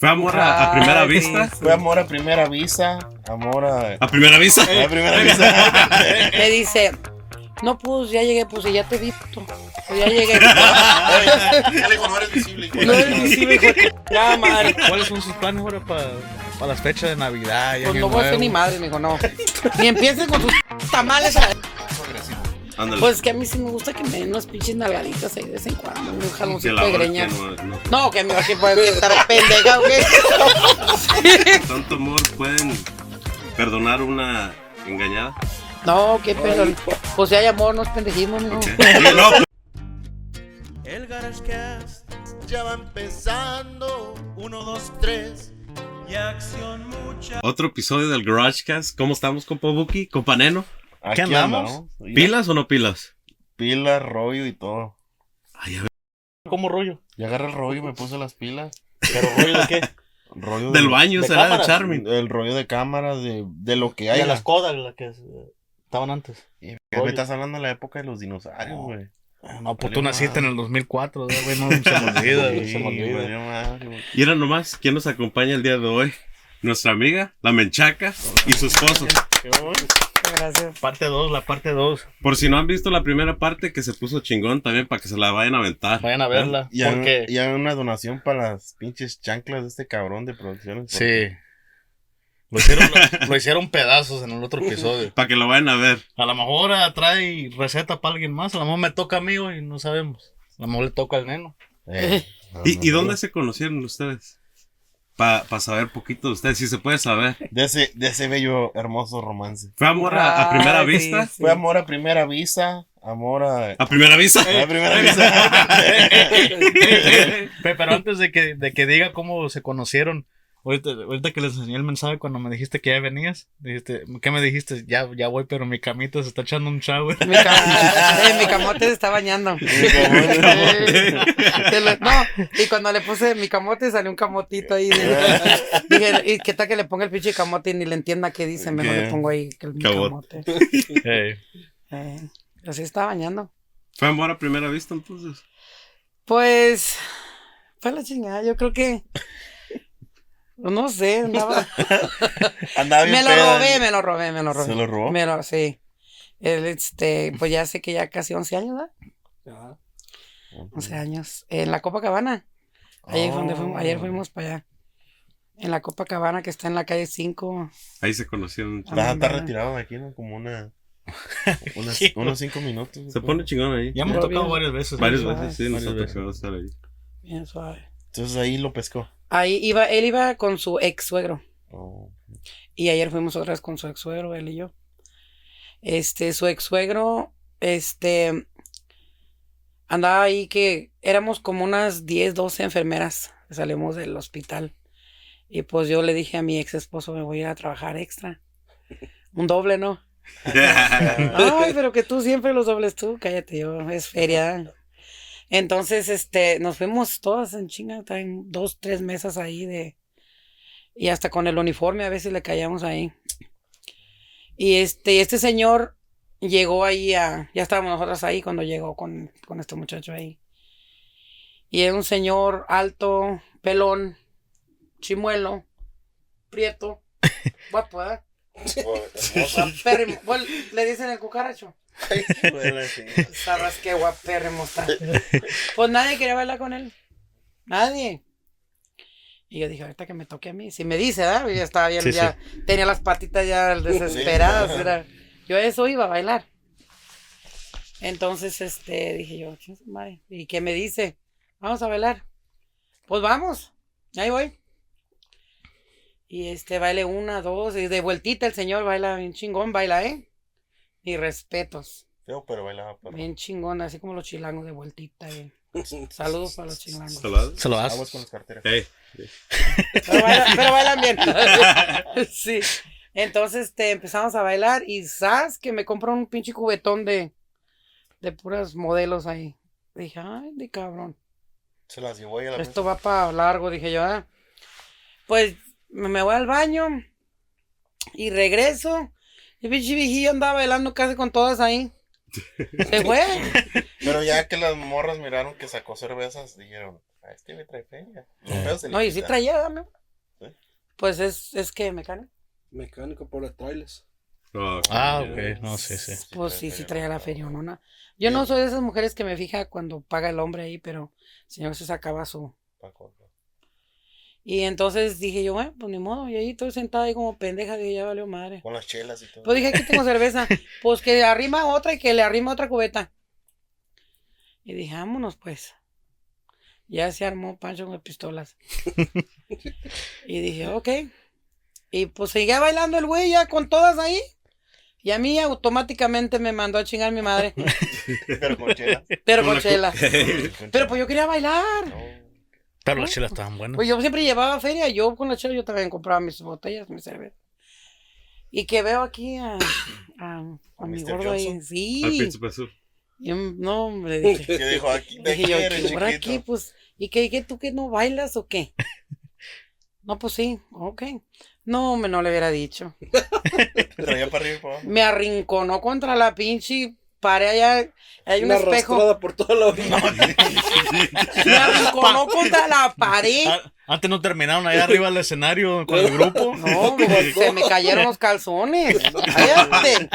¿Fue amor a, a primera Ay, vista? Fue amor a primera vista, amor a... ¿A primera vista? a primera vista. Me dice, no, pues ya llegué, pues y ya te he visto. Pues ya llegué. Ya le dijo, no eres visible. hijo No la es chingada". visible, hijo de chingada madre. ¿Cuáles son sus planes ahora para las fechas de Navidad? y Pues Año no voy a ser Nuevo? ni madre, me dijo, no. Ni empiecen con sus tamales. a la- Ándale. Pues que a mí sí me gusta que me den unas pinches nalgaditas ahí de vez en cuando, un Que jaloncito de hora que greñas. no, no. No, que me va a puede estar pendeja, ¿o qué? Tanto amor pueden perdonar una engañada. No, qué pedo. Pues si hay amor, no es pendejismo, mijo. Sí, no, El GarageCast ya va empezando. Uno, dos, tres. Y acción mucha. Otro episodio del GarageCast. ¿Cómo estamos, compa Buki? ¿Compa Neno? Aquí andamos? andamos. ¿Pilas o no pilas? Pilas, rollo y todo. Ay, a ver. ¿Cómo rollo? Ya agarré el rollo y me puse las pilas. ¿Pero rollo de qué? Rollo Del de- baño de será de cámaras. Charmin. El rollo de cámara, de, de lo que hay. de las codas, las que eh, estaban antes. Y me rollo. estás hablando de la época de los dinosaurios, güey. No, pues Valió tú naciste en el 2004, ¿verdad, güey, no se me olvida, güey, se me olvida. madre. Y era nomás, ¿quién nos acompaña el día de hoy? Nuestra amiga, la Menchaca y su esposo. Gracias. Parte 2, la parte 2. Por si no han visto la primera parte que se puso chingón también para que se la vayan a aventar. Vayan a verla. Y hay, porque y hay una donación para las pinches chanclas de este cabrón de producciones. Sí. Lo hicieron, lo, lo hicieron pedazos en el otro episodio. Para que lo vayan a ver. A lo mejor ah, trae receta para alguien más. A lo mejor me toca a mí, güey, no sabemos. A lo mejor le toca al neno. Eh, ¿Y, no, y no. dónde se conocieron ustedes? Para saber poquito de ustedes, si se puede saber. De ese, de ese bello, hermoso romance. ¿Fue amor a, a primera Ay, sí, vista? sí. Fue amor a primera vista, amor a... ¿A primera vista? a primera vista. Pe- Pero antes de que, de que diga cómo se conocieron, ahorita, ahorita que les enseñé el mensaje cuando me dijiste que ya venías, dijiste, ¿qué me dijiste? Ya, ya voy, pero mi camita se está echando un shower. Mi, cam- eh, mi camote se está bañando. Eh, lo- no, y cuando le puse mi camote salió un camotito ahí. Dije, ¿y qué tal que le ponga el pinche camote y ni le entienda qué dice? Mejor ¿Qué? le pongo ahí que el mi Camote. Eh, así está bañando. ¿Fue amor a primera vista entonces? Pues, fue la chingada. Yo creo que. No sé, andaba. Andaba bien me lo peda. robé, me lo robé, me lo robé. ¿Se lo robó? Me lo, sí. Él, este, pues ya sé que ya casi 11 años, ¿verdad? 11 años. En la Copacabana. Ayer, fue donde fuimos, ayer Oh. fuimos para allá. En la Copacabana que está en la calle 5. Ahí se conocieron. Está, está retirado de aquí, ¿no? Como una... unas- unos cinco minutos. Se pone chingón ahí. Ya me ha tocado bien. varias veces. Varias veces, sí, nos ha Varias veces. tocado estar ahí. Bien suave. Entonces ahí lo pescó. Ahí iba, él iba con su ex suegro. Oh. Y ayer fuimos otra vez con su ex suegro, él y yo. Este, su ex suegro, este, andaba ahí que éramos como unas 10, 12 enfermeras salimos del hospital. Y pues yo le dije a mi ex esposo, me voy a ir a trabajar extra. Un doble, ¿no? Ay, pero que tú siempre los dobles tú, cállate, yo, es feria. Entonces, este, nos fuimos todas en chinga, traen dos, tres mesas ahí de, y hasta con el uniforme a veces le caíamos ahí. Y este, este señor llegó ahí a, ya estábamos nosotros ahí cuando llegó con, con este muchacho ahí. Y era un señor alto, pelón, chimuelo, prieto, guapo, ¿eh? Le dicen el cucaracho. Sabrás qué guapérrimo está. Pues nadie quería bailar con él. Nadie. Y yo dije, ahorita que me toque a mí. Si me dice, ¿verdad? Yo ya estaba bien, Sí, ya tenía las patitas ya desesperadas. era- yo a eso iba a bailar. Entonces, este, dije yo, "Chinga su madre". ¿Y qué me dice? Vamos a bailar. Pues vamos. Ahí voy. Y este, baile una, dos, y de vueltita el señor baila bien chingón, baila, ¿eh? Y respetos. Pero bailaba perro. Bien chingón, así como los chilangos de vueltita. bien. Saludos para los chilangos. Lo Aguas haces. con las carteras. Ey. Pero bailan, pero bailan bien. sí. Entonces este, empezamos a bailar y ¿sabes? Que me compró un pinche cubetón de, de puras modelos ahí. Dije, ay, de cabrón. Se las llevó ahí a la Esto va para largo, dije yo. ah. Pues me me voy al baño y regreso. Y el pinche viejillo andaba bailando casi con todas ahí. Se fue. Pero ya que las morras miraron que sacó cervezas, dijeron, Ah, Este me trae feria. Eh. No, y sí traía, dame. Pues es, es que mecánico. Mecánico por los trailers. Oh, Ah, ok. No, sí, sí. Pues sí, sí traía la feria, ¿no? Yo no soy de esas mujeres que me fija cuando paga el hombre ahí, pero el señor se sacaba su... Paco. Y entonces dije yo, bueno, pues ni modo. Y ahí estoy sentada ahí como pendeja, dije, ya valió madre. Con las chelas y todo. Pues dije, aquí tengo cerveza. Pues que arrima otra y que le arrima otra cubeta. Y dije, vámonos pues. Ya se armó Pancho con pistolas. y dije, ok. Y pues seguía bailando el güey ya con todas ahí. Y a mí automáticamente me mandó a chingar mi madre. Pero con chelas. Pero Con con la cu- chela. Con Pero chelas. pues yo quería bailar. No. Pero las chelas estaban buenas. Pues yo siempre llevaba feria, yo con la chela yo también compraba mis botellas, mis cervezas. Y que veo aquí a, a, a mi Mr. gordo ahí. Johnson. Al Sí. príncipe azul. No, hombre, dije. ¿Qué dijo aquí? ¿De dije yo, qué eres, "¿Qué por chiquito? aquí, pues. ¿Y qué, qué, tú que no bailas o qué? No, pues sí, ok. No, me no le hubiera dicho. Traía para arriba y para abajo. Me arrinconó contra la pinche pared allá. Hay un Una espejo. por toda la orilla. Me arrinconó contra la pared. Ah, Antes no terminaron allá arriba del escenario con el grupo. No, se me cayeron los calzones. Cállate.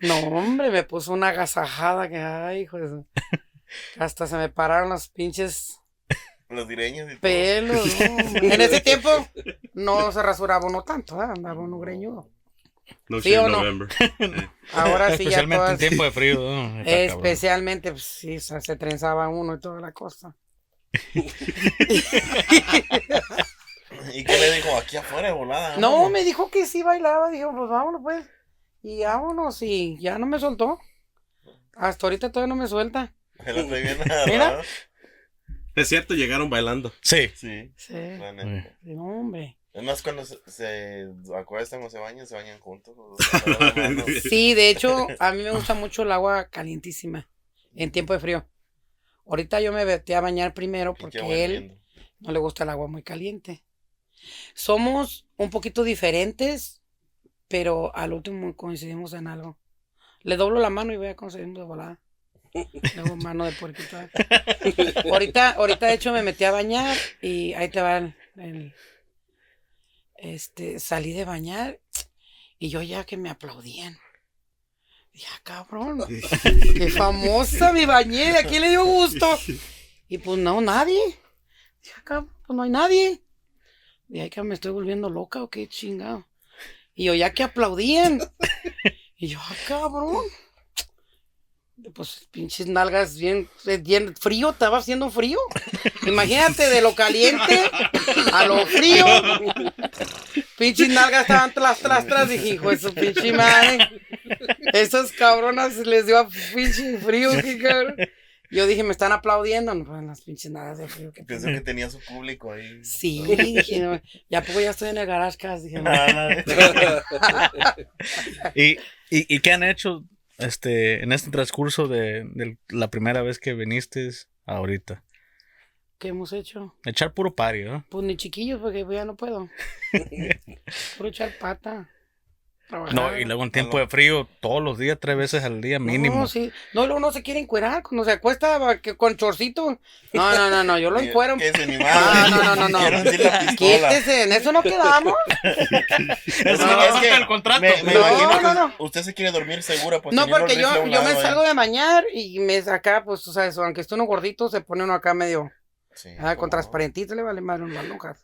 No, hombre, me puso una agasajada que, ay, hijo de su- Hasta se me pararon los pinches Los direños y todo. pelos. no. En ese tiempo no se rasuraba uno tanto, ¿eh? andaba uno greñudo. No ¿Sí o no? November. Ahora sí, ya Especialmente en todas, tiempo de frío. ¿no? Especialmente, pues, sí, se, se trenzaba uno y toda la cosa. ¿Y qué le dijo? Aquí afuera de volada. No, vámonos. me dijo que sí bailaba, dijo, pues vámonos pues. Y vámonos, y ya no me soltó. Hasta ahorita todavía no me suelta. Bien Mira. Es cierto, llegaron bailando. Sí. Sí, Sí, no, hombre. Es más, cuando se, se acuestan o se bañan, se bañan juntos. Sí, de hecho, a mí me gusta mucho el agua calientísima en tiempo de frío. Ahorita yo me metí a bañar primero porque él no le gusta el agua muy caliente. Somos un poquito diferentes, pero al último coincidimos en algo. Le doblo la mano y voy a conseguir de volada. Le hago mano de puerquito. ahorita, ahorita de hecho me metí a bañar y ahí te va el, el- este, salí de bañar y yo ya que me aplaudían. Ya, cabrón. Qué famosa me bañé, ¿a quién le dio gusto? Y pues no, nadie. Dije, "Ah, cabrón, pues no hay nadie. Y ahí que me estoy volviendo loca o qué chingado. Y yo ya que aplaudían. Y yo, ah, cabrón. Pues pinches nalgas bien, bien frío, estaba haciendo frío. Imagínate de lo caliente a lo frío. Pinches nalgas estaban tras, tras, tras. Dije, hijo de su pinche madre. Esas cabronas les dio a pinche frío, qué cabrón. Yo dije, me están aplaudiendo. No, pues las pinches nalgas de frío. que Pensó que tenía su público ahí. Sí, dije, no, ya poco ya estoy en el garage cast, dije, no. ¿Y, y, y qué han hecho este, en este transcurso de, de la primera vez que viniste ahorita? ¿qué hemos hecho? Echar puro pari, ¿no? Pues ni chiquillos, porque ya no puedo. Puro echar pata. Trabajar. No, y luego en tiempo de frío, todos los días, tres veces al día mínimo. No, sí. No, luego no se quiere encuerar cuando se acuesta que con chorcito. No, no, no, no, yo lo encuero. No, no, no, no. Quítese, en eso no quedamos. Eso No, no es que el contrato. Me, me No, imagino no, no. usted se quiere dormir segura. Pues No, porque yo, un yo me salgo ¿eh? de bañar y me saca, pues, o sea, eso, aunque esté uno gordito, se pone uno acá medio Sí, ah, con transparentito, le vale madre unas lonjas.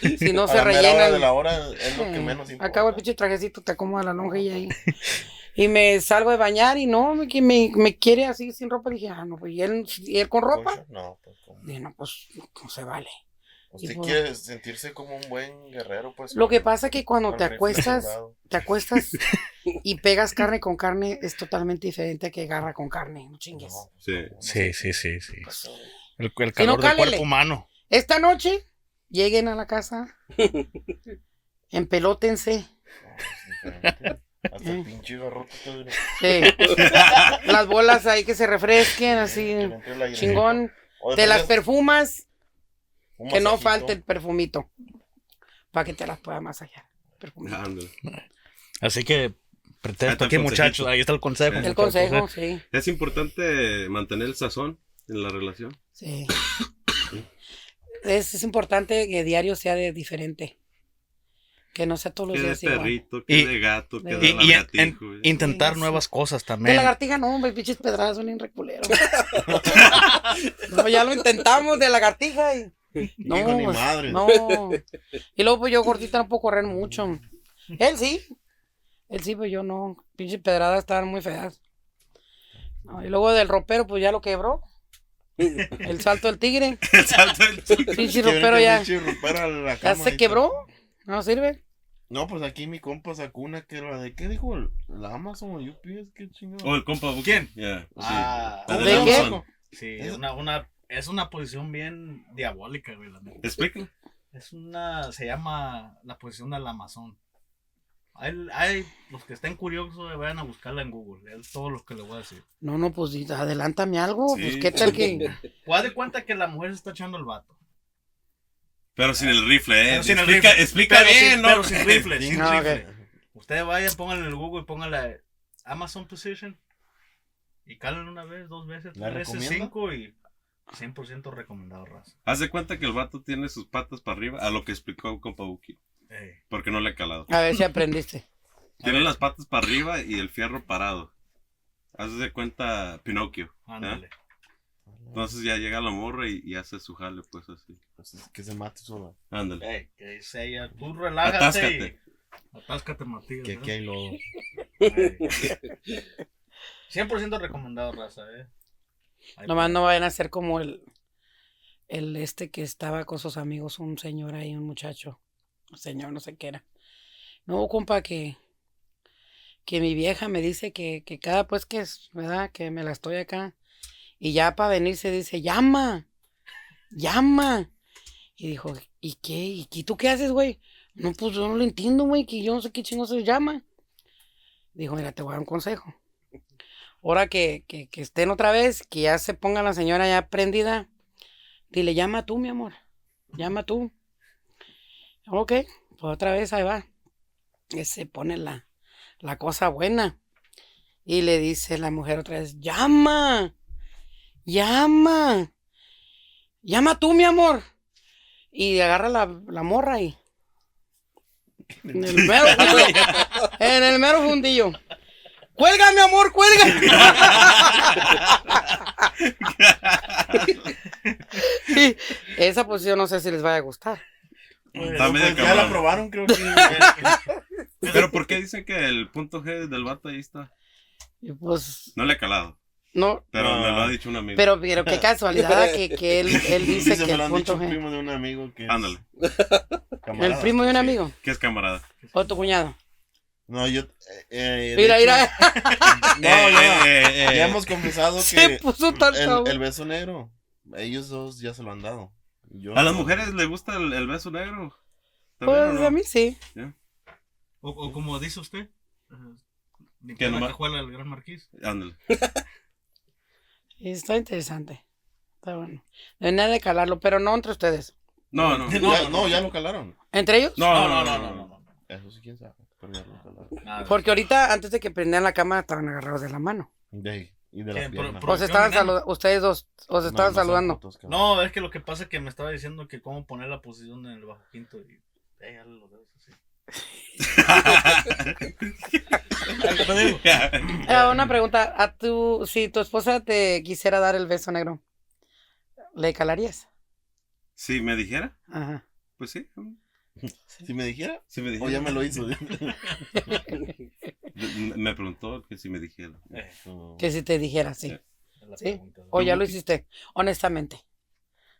Si no A se la mera hora de la hora es lo que menos importa. Acabo el pinche trajecito, te acomoda la lonja y ahí. Y me salgo de bañar y no, me, me, me quiere así sin ropa. Dije, ah, no, pues, ¿y él, y él con ropa? Concha, No, pues ¿cómo? Dije, no, pues, no se vale. Usted Y pues- quiere sentirse como un buen guerrero, pues. Lo que con- pasa que cuando con te acuestas, te acuestas y pegas carne con carne, es totalmente diferente a que garra con carne, no chingues. No, pues, Sí. Sí, sí, sí, sí. Pues, El, el no, calor del cálele. cuerpo humano. esta noche, lleguen a la casa, empelótense. Hasta el Eh. pinche garrote. Sí. Las bolas ahí que se refresquen, así, chingón. Te las perfumas, que no falte el perfumito. Para que te las pueda masajear. Perfumito. Así que, el aquí, muchachos. Ahí está el consejo. El consejo, ¿eh? sí. Es importante mantener el sazón en la relación. Sí. Es, es importante que diario sea de diferente. Que no sea todos los Que de días perrito, que Y- de gato, que de Y, y en- lagartijo. en- intentar Sí, nuevas cosas De también. lagartija no, hombre, pinches pedradas son bien reculeros. no, ya lo intentamos de lagartija y. No, Hijo, ni pues, madre. no. Y luego pues yo gordita no puedo correr mucho. Él sí. Él sí, pues yo no. Pinches pedradas estaban muy feas. No, y luego del ropero, pues ya lo quebró. El salto del tigre. El salto del tigre. Pinche ropero ya. pinche ropero a la Ya se quebró. No sirve. No, pues aquí mi compa sacó una que era de ¿qué dijo? ¿La Amazon o UPS? ¿Qué chingado? O el compa. ¿Quién? Sí. Ah, La ¿de qué? Sí, es una, una, es una posición bien diabólica, güey. la. Explícalo. Es una, se llama la posición del Amazon. Hay, hay los que estén curiosos, eh, vayan a buscarla en Google. Es todo lo que le voy a decir. No, no, pues adelántame algo. Sí. Pues qué tal que. Pues haz de cuenta que la mujer se está echando el vato. Pero sin el rifle, eh. El explica rifle. explica Pero bien, sin- ¿no? pero sin rifle, sin No, rifle. ok. Ustedes vayan, pónganle en el Google y pónganle Amazon Position. Y calen una vez, dos veces, ¿La tres veces, cinco y 100% recomendado, raza. Haz de cuenta que el vato tiene sus patas para arriba, a lo que explicó compa Buki. Porque no le he calado. A ver si aprendiste. Tiene las patas para arriba y el fierro parado. Haz de cuenta Pinocchio. ¿eh? Ándale. Entonces ya llega la morra y, y hace su jale, pues así. Pues, Que se mate sola. Ándale. Ey, que dice ella, tú relájate. Atáscate. y- Atáscate, Matías. Que ¿eh? aquí hay lodo. Ey. 100% recomendado, raza, eh. Ahí Nomás no vayan a ser como el, el este que estaba con sus amigos, un señor ahí, un muchacho. Señor, no sé qué era. No, compa, que, que mi vieja me dice que, que cada pues que es, ¿verdad? Que me la estoy acá. Y ya para venir se dice, llama, llama. Y dijo, ¿y qué? ¿Y tú qué haces, güey? No, pues yo no lo entiendo, güey, que yo no sé qué chingo se llama. Dijo, mira, te voy a dar un consejo. Ahora que, que, que estén otra vez, que ya se ponga la señora ya prendida, dile, llama tú, mi amor. Llama tú. Ok, pues otra vez ahí va. Y se pone la, la cosa buena. Y le dice la mujer otra vez, llama. Llama. Llama tú, mi amor. Y agarra la, la morra y. En el mero fundillo. En el mero fundillo. ¡Cuelga, mi amor, cuelga! Esa posición no sé si les vaya a gustar. Está medio Pues ya la probaron, creo que. Pero ¿por qué dicen que el punto G del vato ahí está? Y pues, No le he calado. no. Pero No. me lo ha dicho un amigo. Pero, pero qué casualidad que, que él, él dice Dice, que me lo el han dicho punto un G. primo de un amigo que. es Ándale. camarada. El primo de un Sí. amigo. ¿Qué es camarada? O tu cuñado. No, yo. eh, eh, Mira, hecho, mira. No, ya, Eh, eh, eh. ya hemos conversado Se que. puso tan El, el beso negro. Ellos dos ya se lo han dado. Yo ¿A las no. mujeres les gusta el, el beso negro? ¿También o Pues no? a mí sí. O, o como dice usted, ni Que nomás- cajuela del gran marquís. Ándale. Está interesante. Está bueno. No hay nada de calarlo, pero no entre ustedes. No, no. Ya- no, ya lo calaron. ¿Entre ellos? No, No, no, no, no, no. no. Eso sí, quién sabe. Pero ya lo calaron. Nada. Porque ahorita, antes de que prendieran la cámara, estaban agarrados de la mano. De ahí. O estaban saludando, ustedes dos, o No, estaban no saludando. putos. No, es que lo que pasa es que me estaba diciendo que cómo poner la posición en el bajo quinto y. Eh, los dedos así. Eh, una pregunta, a tu, si tu esposa te quisiera dar el beso negro, ¿le calarías? Si me dijera, Ajá. pues sí. Si me dijera, Si me o dijera. ya me lo hizo. Me preguntó que si me dijera. Eh. Que si te dijera, sí. la ¿Sí? O ya lo hiciste, honestamente.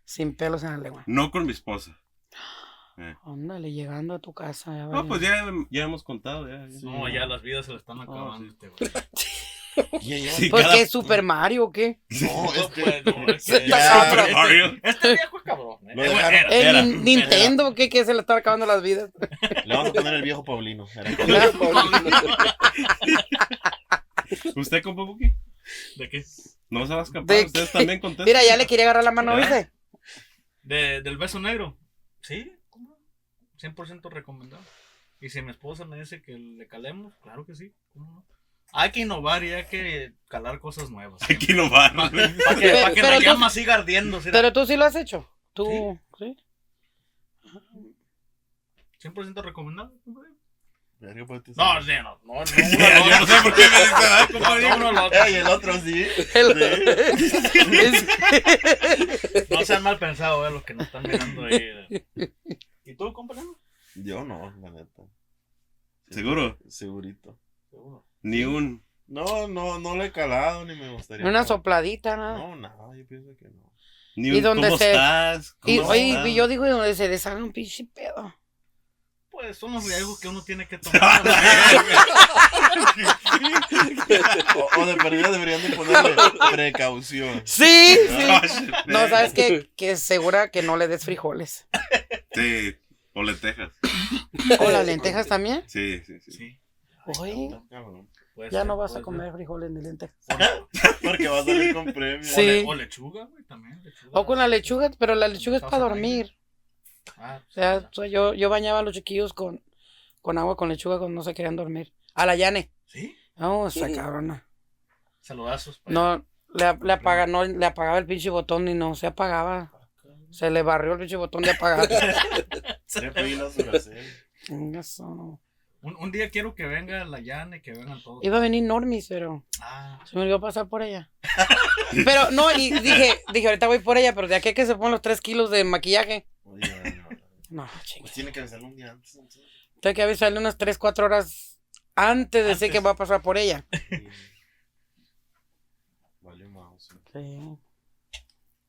Sin pelos en la lengua. No con mi esposa. Ándale, llegando a tu casa. ya No, pues ya, ya hemos contado. Ya, ya. No, ya las vidas se le están acabando. sí. este, Sí, ¿Por cada- qué es Super Mario o qué? No, este. no, es que- Ya, Super Mario. Este viejo es cabrón. eh. Lo Eh, dejaron. era, ¿El Era, Nintendo qué? ¿Qué se le están acabando las vidas? Le vamos a poner el viejo Paulino. Era- ¿Usted con Buki? ¿De qué? No se va a escapar. ¿De Ustedes qué? también contestan. Mira, ya le quería agarrar la mano. ¿viste? De, ¿Del beso negro? Sí, ¿cómo no? 100% recomendado. Y si mi esposa me dice que le calemos, claro que sí. ¿Cómo no? Hay que innovar y hay que calar cosas nuevas. Hay que innovar. Para que, pa' que Pero- la tú- llama siga ardiendo. ¿sí? Pero tú sí lo has hecho. Tú, ¿sí? 100% recomendado. compadre. Pues, No, sí, no, no, no, Yo no sé por qué me dice nada, compadre. uno al otro. Ey, el otro sí. No sean mal pensados, eh, los que nos están mirando ahí. eh. ¿Y tú, compañero? Yo no, la neta. ¿Seguro? Segurito. Ni un. No, no, no le he calado ni me gustaría. Una No. sopladita, nada. No, nada, yo pienso que no. Ni ¿Y un dónde ¿Cómo se- estás? Y ¿Cómo oye, estás? y yo digo de donde se deshaga un pinche pedo. Pues son los riesgos que uno tiene que tomar. O, o de perdida deberían de ponerle precaución. Sí, sí. No, sabes que, que es segura que no le des frijoles. Sí, o lentejas. ¿O las lentejas también? Sí, sí, sí. Sí. Oye, puede ya ser, no vas a comer frijoles ni lentejas. Porque va a salir con premio. Sí. O, le- o lechuga, güey, también. Lechuga. O con la lechuga, pero la lechuga es para dormir. Ah, O sea, o sea, yo, yo bañaba a los chiquillos con, con agua con lechuga cuando no se querían dormir. A la llane. ¿Sí? No, esa cabrona. Saludazos. pa' No, le, le apaga, no, le apagaba el pinche botón y no se apagaba. Se le barrió el pinche botón de apagar. Eso. Un, un día quiero que venga la Yane, que vengan todos. Iba a venir Normis, pero Ah, se me olvidó pasar por ella. Pero no, y dije, dije, ahorita voy por ella, pero de aquí a que se ponen los tres kilos de maquillaje. Oye, no, no. No. Pues tiene que avisarle un día antes. entonces. Tengo que avisarle unas 3, 4 horas antes de decir Antes. que va a pasar por ella. Vale, mouse. Sí.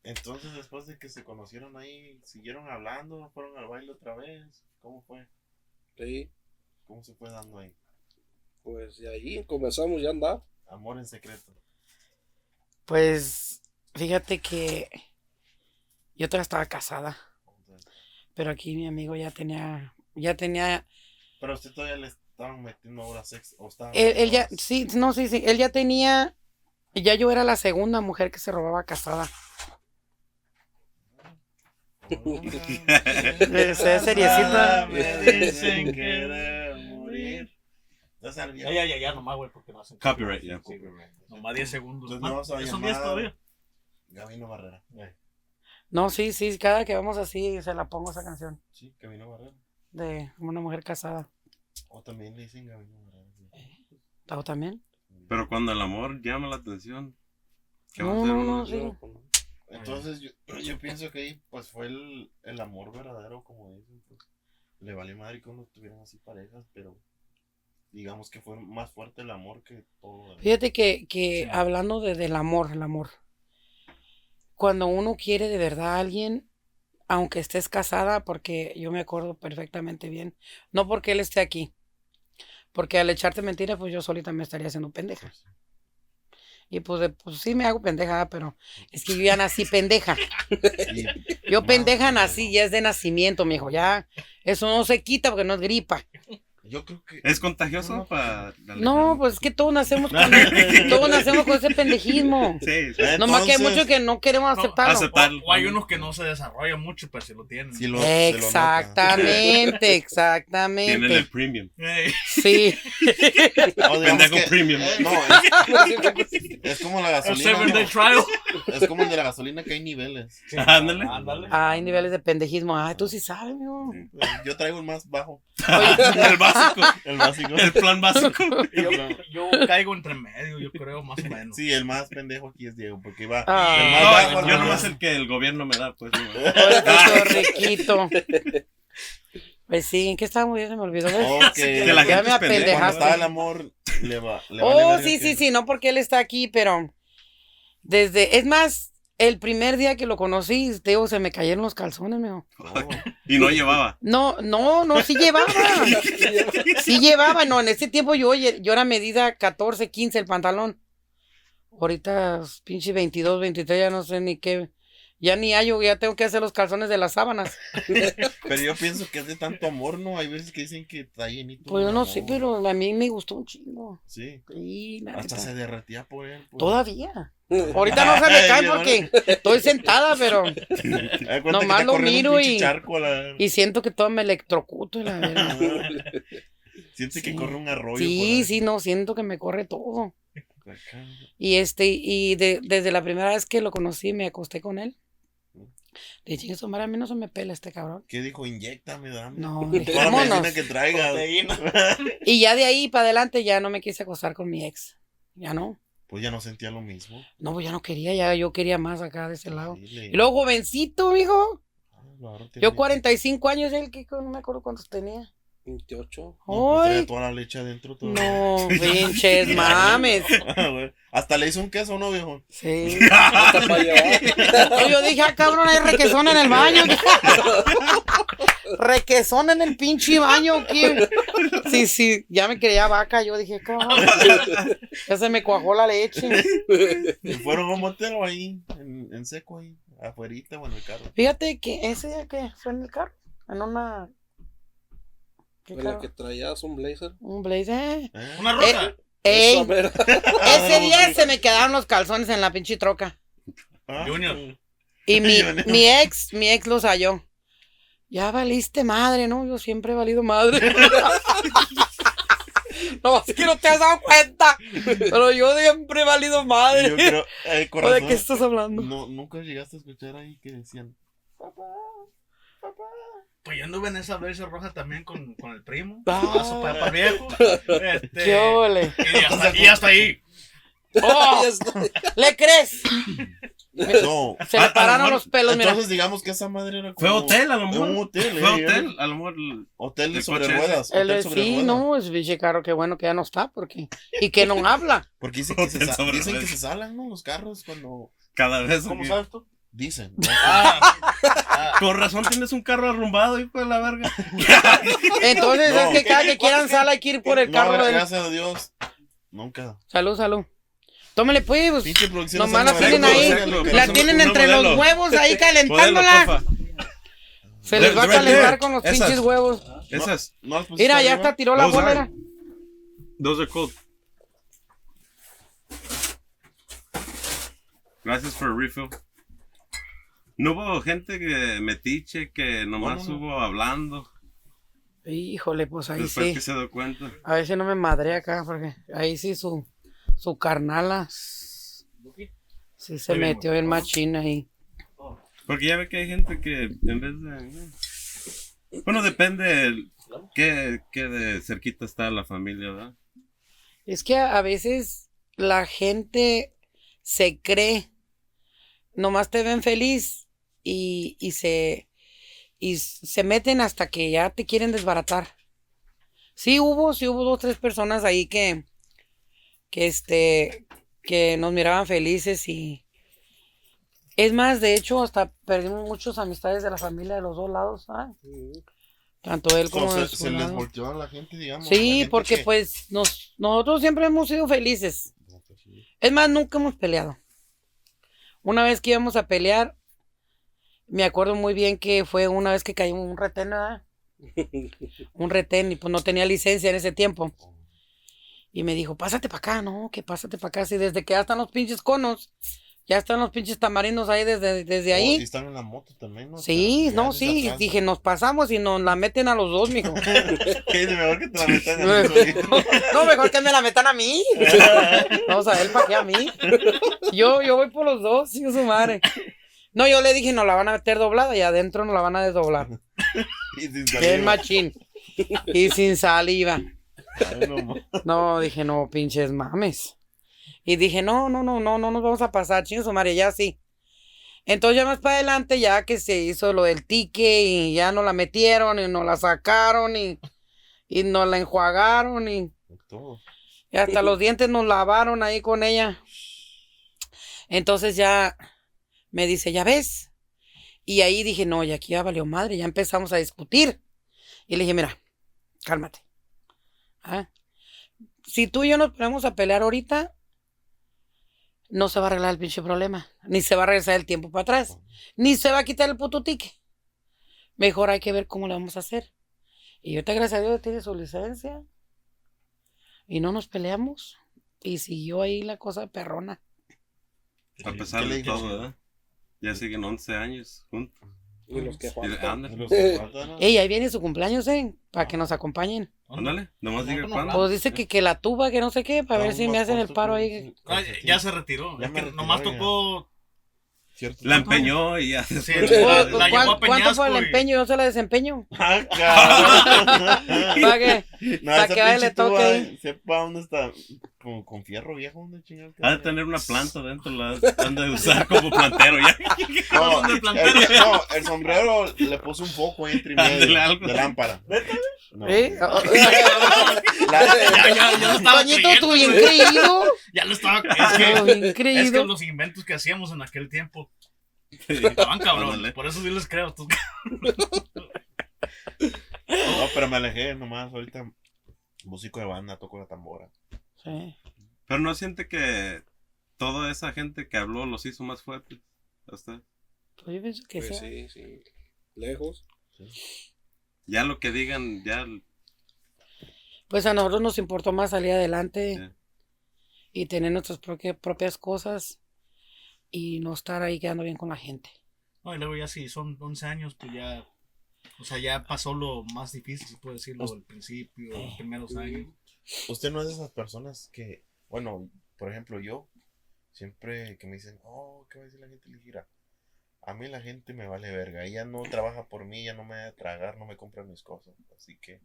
Entonces, después de que se conocieron ahí, ¿siguieron hablando? ¿Fueron al baile otra vez? ¿Cómo fue? Sí, ¿Cómo se fue dando ahí? pues de ahí comenzamos ya a andar. Amor en secreto. Pues fíjate que yo todavía estaba casada, pero aquí mi amigo ya tenía, ya tenía, Pero usted todavía le estaban metiendo horas sex o estaban él, él ya, horas- sí, no, sí, sí, él ya tenía, ya yo era la segunda mujer que se robaba casada. Ese seriecita. Me dicen que. Ya se ya, ya, ya, ya, nomás, güey, porque no hacen Copyright, ya. Sí. Nomás 10 segundos. Entonces no vamos a Son llamar. 10 todavía. Gabino Barrera. Eh, No, sí, sí, cada que vamos así se la pongo esa canción Sí, Gabino Barrera. de una mujer casada. O también le dicen Gabino Barrera. sí. ¿Tú también? Pero cuando el amor llama la atención. ¿Qué va a No, hacer no, no, sí. No, Entonces yo, yo pienso que ahí pues fue el, el amor verdadero, como dicen. Pues. Le vale madre que uno tuvieran así parejas, pero digamos que fue más fuerte el amor que todo. demás. Fíjate que, que Sí. hablando de, del amor, el amor, cuando uno quiere de verdad a alguien, aunque estés casada, porque yo me acuerdo perfectamente bien, no porque él esté aquí, porque al echarte mentiras, pues yo solita me estaría haciendo pendeja. Y pues, de- pues sí me hago pendeja, pero es que yo ya nací pendeja. Yo pendeja nací, ya es de nacimiento, mijo, ya. Eso no se quita porque no es gripa. Yo creo que ¿Es contagioso para.? No, pues es que todos nacemos con, todos nacemos con ese pendejismo. Sí, sí. Nomás que hay muchos que no queremos No, aceptarlo. aceptar- O, o hay unos que no se desarrollan mucho, pero si lo tienen. lo- lo nota. Exactamente, Tienen exactamente. el premium. Sí, No, Pendejo que- premium. No, es, es como la gasolina. day ¿no? trial. Es como el de la gasolina que hay niveles. Ándale. Ándale. hay niveles de pendejismo. Ay, tú sí sabes, amigo. Yo traigo el más bajo, el básico. el básico. El plan básico. Yo, yo caigo entre medio, yo creo, más o menos. Sí, el más pendejo aquí es Diego, porque va Ah. el más No, bajo. yo nomás más- el que el gobierno me da, pues. no. Pobrecito riquito. Pues sí, ¿en qué estábamos? Ya se me olvidó. que, Que la Ya gente me es pendeja. cuando apendejaste. está el amor, le va. Le vale Oh, sí, que- sí, sí, no porque él está aquí, pero desde, es más, el primer día que lo conocí, te digo, se me cayeron los calzones, mijo. Oh, Y no llevaba. No, no, no, sí llevaba. Sí llevaba, no, en ese tiempo yo, yo era medida 14, 15 el pantalón. Ahorita, pinche 22, 23, ya no sé ni qué. Ya ni hallo, ya tengo que hacer los calzones de las sábanas. pero yo pienso que es de tanto amor, ¿no? Hay veces que dicen que está llenito. Pues yo no amor. sé, pero a mí me gustó un chingo. Sí. Sí, la Hasta neta. se derretía por él. pues. Todavía. Ahorita no se me cae porque estoy sentada, pero. Nomás lo miro y- la- siento que todo me electrocuto la verdad. Siente que corre un arroyo. Sí, sí, no, siento que me corre todo. Y este, y de- desde la primera vez que lo conocí, me acosté con él. Le dije, "Chingue su madre, a mí no se me pela este cabrón. ¿Qué dijo? Inyectame, dame. No, Toda dije, la medicina vámonos. que traiga. Y ya de ahí para adelante ya no me quise acostar con mi ex. Ya no. Pues ya no sentía lo mismo. No, pues ya no quería, ya yo quería más acá de ese lado. Y luego jovencito, mijo. Ah, tiene- Yo 45 años, él que no me acuerdo cuántos tenía. 28. No, pues traía Ay, toda la leche adentro. todavía. no, pinches mames. Ah. Hasta le hizo un queso, ¿no, viejo? Sí. Hasta para llevar. No, yo dije, ah, cabrón, hay requesón en el baño. requesón en el pinche baño. ¿qué? Sí, sí, ya me creía vaca. Yo dije, cabrón. Ya se me cuajó la leche. Y fueron a un motel o ahí, en, en seco ahí, afuerita o en el carro. Fíjate que ese día que fue en el carro, en una. ¿Qué Fue la que traías un blazer. Un blazer. ¿Eh? Una roja. Ey, Esa mera. ese día se me quedaron los calzones en la pinche troca. Ah, Junior. Y mi, mi ex, mi ex los halló. Ya valiste madre, ¿no? Yo siempre he valido madre. no, es que no te has dado cuenta. Pero yo siempre he valido madre. Yo creo, eh, ¿O de qué estás hablando? no, nunca llegaste a escuchar ahí que decían, Pues yo anduve en esa blazer roja también con, con el primo. Ah. Ah, su papá viejo. Este, ¿Qué ole? y, hasta, y hasta ahí. ¡Oh! ¿Le crees? no. Se A- le a lo pararon mejor- los pelos, mira. Entonces digamos que esa madre era Fue como hotel, a lo mejor. Un hotel, Fue eh, hotel, a lo mejor. el- Hotel de sobre ruedas. Hotel sobre sí, ruedas. no, es biche caro, qué bueno que ya no está, porque. Y que no habla. Porque dicen que, se, dicen que se salan, ¿no? Los carros cuando... Cada vez. ¿Cómo sabes tú? Dicen. Ah, Con razón tienes un carro arrumbado, hijo de la verga. Entonces No. es que cada que quieran sala hay que ir por el no, carro del. gracias a Dios. Nunca. Salud, salud. Tómele pues. Nomás la tienen ahí. modelo, La tienen entre modelo. los huevos ahí calentándola. Se les va a calentar con los esas. pinches huevos. Esas. ¿No las pusiste Mira, ya hasta tiró la bola. Those are cold. Gracias por el refill. No hubo gente que metiche, que nomás No, no, no. hubo hablando. Híjole, pues ahí después sí. que se dio cuenta. A ver si no me madré acá, porque ahí sí su, su carnala. Sí se Muy bien, metió en machina ahí. Porque ya ve que hay gente que en vez de... Bueno, depende qué, qué de cerquita está la familia, ¿verdad? Es que a a veces la gente se cree, nomás te ven feliz y, y se y se meten hasta que ya te quieren desbaratar. Sí hubo, sí hubo dos, tres personas ahí que, que este, que nos miraban felices y es más, de hecho, hasta perdimos muchas amistades de la familia de los dos lados. Tanto él como de se, su se les volteó a la gente, digamos. Sí, gente porque que- pues nos, nosotros siempre hemos sido felices. Es más, nunca hemos peleado. Una vez que íbamos a pelear, me acuerdo muy bien que fue una vez que cayó un retén, ¿verdad? Un retén y pues no tenía licencia en ese tiempo. Y me dijo, pásate para acá, no, que pásate para acá. Si desde que ya están los pinches conos, ya están los pinches tamarindos ahí desde, desde Oh, y ahí. están en la moto también, ¿no? Sí, Ya no, sí. atrás. Dije, nos pasamos y nos la meten a los dos, mijo. ¿Qué es mejor que te la metan el solito? No, mejor que me la metan a mí. Vamos a ver para qué a mí. Yo, yo voy por los dos, sí, su madre. No, yo le dije, no la van a meter doblada y adentro no la van a desdoblar. Y sin Bien saliva. machín. Y sin saliva. Ay, no, dije, no, pinches mames. Y dije, no, no, no, no, no nos vamos a pasar, ching su madre, ya sí. Entonces ya más para adelante, ya que se hizo lo del tique y ya no la metieron y nos la sacaron y, y nos la enjuagaron y. Y hasta los dientes nos lavaron ahí con ella. Entonces ya me dice, ¿ya ves? Y ahí dije, no, y aquí ya valió madre, ya empezamos a discutir. Y le dije, mira, cálmate. Ah, Si tú y yo nos ponemos a pelear ahorita, no se va a arreglar el pinche problema. Ni se va a regresar el tiempo para atrás. Ni se va a quitar el puto tique. Mejor hay que ver cómo le vamos a hacer. Y ahorita, gracias a Dios, tiene su licencia. Y no nos peleamos. Y siguió ahí la cosa perrona. A pesar ¿Qué le de todo, ¿verdad? Ya siguen 11 años juntos. Y los que Y faltan. Ey, ahí viene su cumpleaños, ¿eh? Para que nos acompañen. Ándale, nomás No, diga no, cuándo. Pues dice que, que la tuba, que no sé qué, para ver si me hacen el paro ahí. Ah, ya se retiró. Ya Es que retiró, nomás ya. tocó. Cierto. La empeñó y ya. Sí, después- la- ¿Cu- la llevó a ¿Cuánto fue el empeño? Yo se la desempeño. Ah. ¿Para qué? No, Pa' esa que vaya pinche le toque ahí. Sepa dónde está. Con, con fierro viejo, ¿dónde chingado? Ha de tener una planta dentro, la han de usar como plantero ya. No, de el, plantero. no, el sombrero le puso un foco ahí entre medio algo. de lámpara. No. ¿Eh? La- Ya, ya, ya lo estaba Toñito, tú bien güey. creído. Ya lo estaba. Tú Es que, es que los inventos que hacíamos en aquel tiempo estaban cabrón. Ándale. Por eso sí les creo. Tú- No, pero me alejé nomás. Ahorita, músico de banda, toco la tambora. Sí. Pero no siente que toda esa gente que habló los hizo más fuertes. ¿A usted? Pues yo pienso que Pues sí. sí, sí. Lejos. Ya lo que digan, ya. Pues a nosotros nos importó más salir adelante Sí. y tener nuestras propia- propias cosas y no estar ahí quedando bien con la gente. No, y luego ya si son 11 años, pues ya. O sea, ya pasó lo más difícil, si puedo decirlo, al principio, los primeros años. Usted no es de esas personas que, bueno, por ejemplo, yo, siempre que me dicen, oh, ¿qué va a decir la gente? Le gira. A mí la gente me vale verga. Ella no trabaja por mí, ella no me da a tragar, no me compra mis cosas. Así que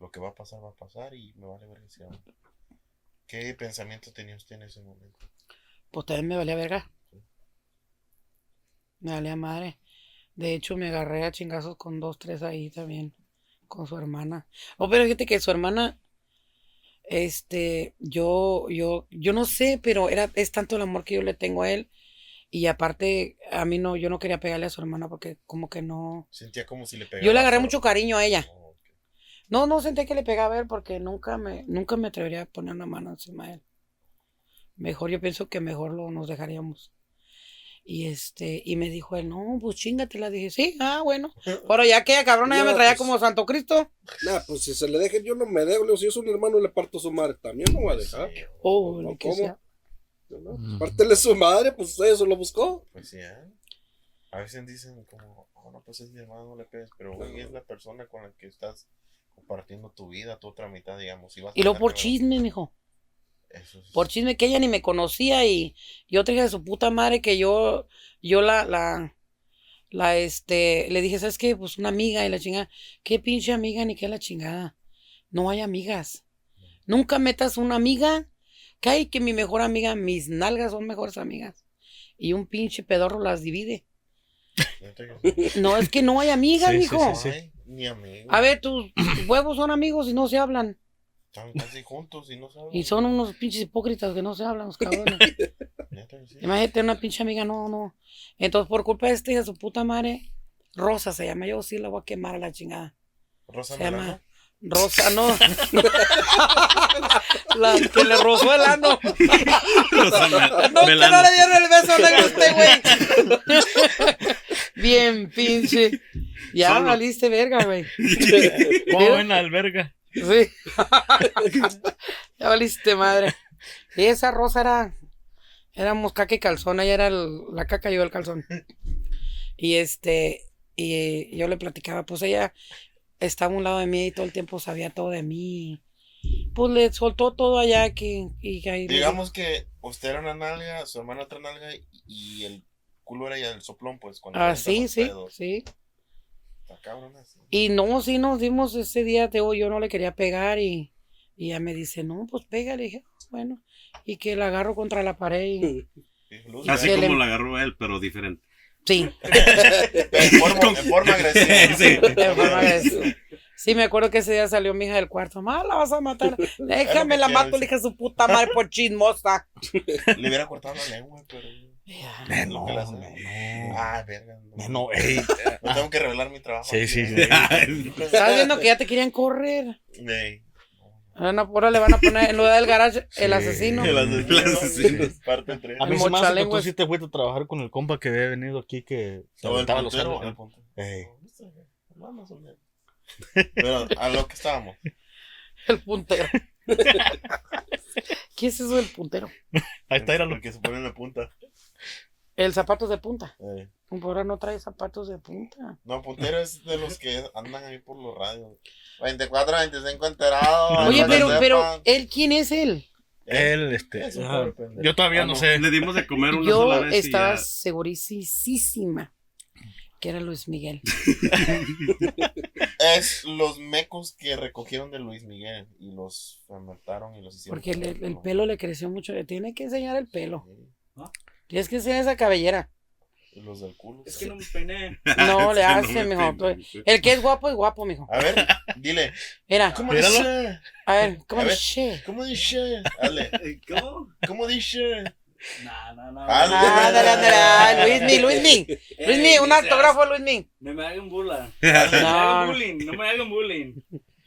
lo que va a pasar, va a pasar y me vale verga si hago. ¿Qué pensamiento tenía usted en ese momento? Pues también me valía verga. Me valía madre. De hecho, me agarré a chingazos con dos, tres ahí también. Con su hermana. Oh, pero fíjate que su hermana. Este. Yo. Yo. Yo no sé, pero era, es tanto el amor que yo le tengo a él. Y aparte, a mí no, yo no quería pegarle a su hermana porque como que no. Sentía como si le pegaba. Yo le agarré mucho cariño a ella. Oh. No, no sentí que le pegaba a él porque nunca me, nunca me atrevería a poner una mano encima de él. Mejor, yo pienso que mejor lo nos dejaríamos. Y este, y me dijo él, no, pues chingatela. Dije, sí, ah, bueno. Pero ya que cabrona ya me traía pues- como Santo Cristo. Nah, pues si se le deje, yo no me dejo. Le digo, Si yo soy un hermano, le parto su madre. También no voy a dejar. Sí, Oh, No, ni que ¿cómo? sea. ¿no? Pártele su madre, pues eso lo buscó. Pues sí, ¿eh? A veces dicen como, oh, no, pues es mi hermano, no le pegues, pero güey, es la persona con la que estás compartiendo tu vida, tu otra mitad, digamos. Y, vas Y luego pensar por chisme, mijo. Eso es- Por chisme que ella ni me conocía y, y otra hija de su puta madre que yo, yo la, la, la, este, le dije, ¿sabes qué? Pues una amiga y la chingada. ¿Qué pinche amiga ni qué la chingada? No hay amigas. Nunca metas una amiga. Que hay que mi mejor amiga, mis nalgas son mejores amigas. Y un pinche pedorro las divide. No, es que no hay amigas, Sí, sí, mijo. sí, sí. Ay, ni amigos. A ver, tus huevos son amigos y no se hablan. Están casi juntos y no saben. Y son unos pinches hipócritas que no se hablan, los cabrones. Imagínate una pinche amiga, no, no. Entonces, por culpa de este de su puta madre, Rosa se llama. Yo sí la voy a quemar a la chingada. Rosa Se llama Rosa, no. la que le rozó el ano. Rosa No, que no le dieron el beso a usted, güey. Bien, pinche. Ya valiste verga, güey. ¿Cómo ven la alberga? Sí. ya valiste madre. Y esa rosa era. Éramos caca y calzón. Ella era el- la caca y yo el calzón. Y este. Y yo le platicaba, pues ella estaba a un lado de mí y todo el tiempo sabía todo de mí. Pues le soltó todo allá que. Y le- Digamos que usted era una nalga, su hermana otra nalga y- el culo era ya el soplón, pues. Cuando Ah, sí, sí, sí. Está cabrón así. Y no, sí nos dimos ese día, te digo, yo no le quería pegar y, y ella me dice, no, pues pégale. Y dije, "Ah, bueno. Y que la agarro contra la pared y. Así como le- la agarró él, pero diferente. Sí. en, forma, en forma agresiva. Sí. De forma agresiva. Sí, me acuerdo que ese día salió mi hija del cuarto. Ma, la vas a matar. Déjame la mato, le dije a su puta madre por chismosa. Le hubiera cortado la lengua, pero. Eh, no, no. Ah, verga. No, no, ey. No tengo que revelar mi trabajo. Sí, sí, ¿eh? Estás viendo que ya te querían correr. Ey. Ahora no- ahora le van a poner en lugar del garage el Sí. asesino. El asesino, El asesino. Parte 3. A mí se me hace que tú sí te fuiste a trabajar con el compa que había venido aquí que se aventaba los el puntero. Ey. Menos. Pero a lo que estábamos. El puntero. ¿Qué es eso del puntero? Ahí está, El éralo. que se pone en la punta. El zapatos de punta. Eh, Un porra no trae zapatos de punta. No, puntero es de los que andan ahí por los radios. 24, 25 enterados. Oye, pero, pero. ¿él quién es él? Él, este. Yo todavía Ah, no no, sé. Le dimos de comer una sola Yo vez estaba y ya. segurísima que era Luis Miguel. Es los mecos que recogieron de Luis Miguel y los fermentaron y los hicieron. Porque el, el pelo le creció mucho. Le tiene que enseñar el pelo. Sí, Tienes que enseñar esa cabellera. los del culo. Es que no me peiné. No, le hace, me mijo. peino. El que es guapo es guapo, mijo. A ver, dile. Mira, ¿Cómo dice? a ver, ¿cómo dice? ¿Cómo dice? Dale. ¿Cómo? ¿Cómo dice? No, no, no. Ah, Ah, dale, ándale, ah, Luismi, Luismi. Luismi, un autógrafo, Luismi. No me hagan burla. No. No me hagan bullying. No me hagan bullying.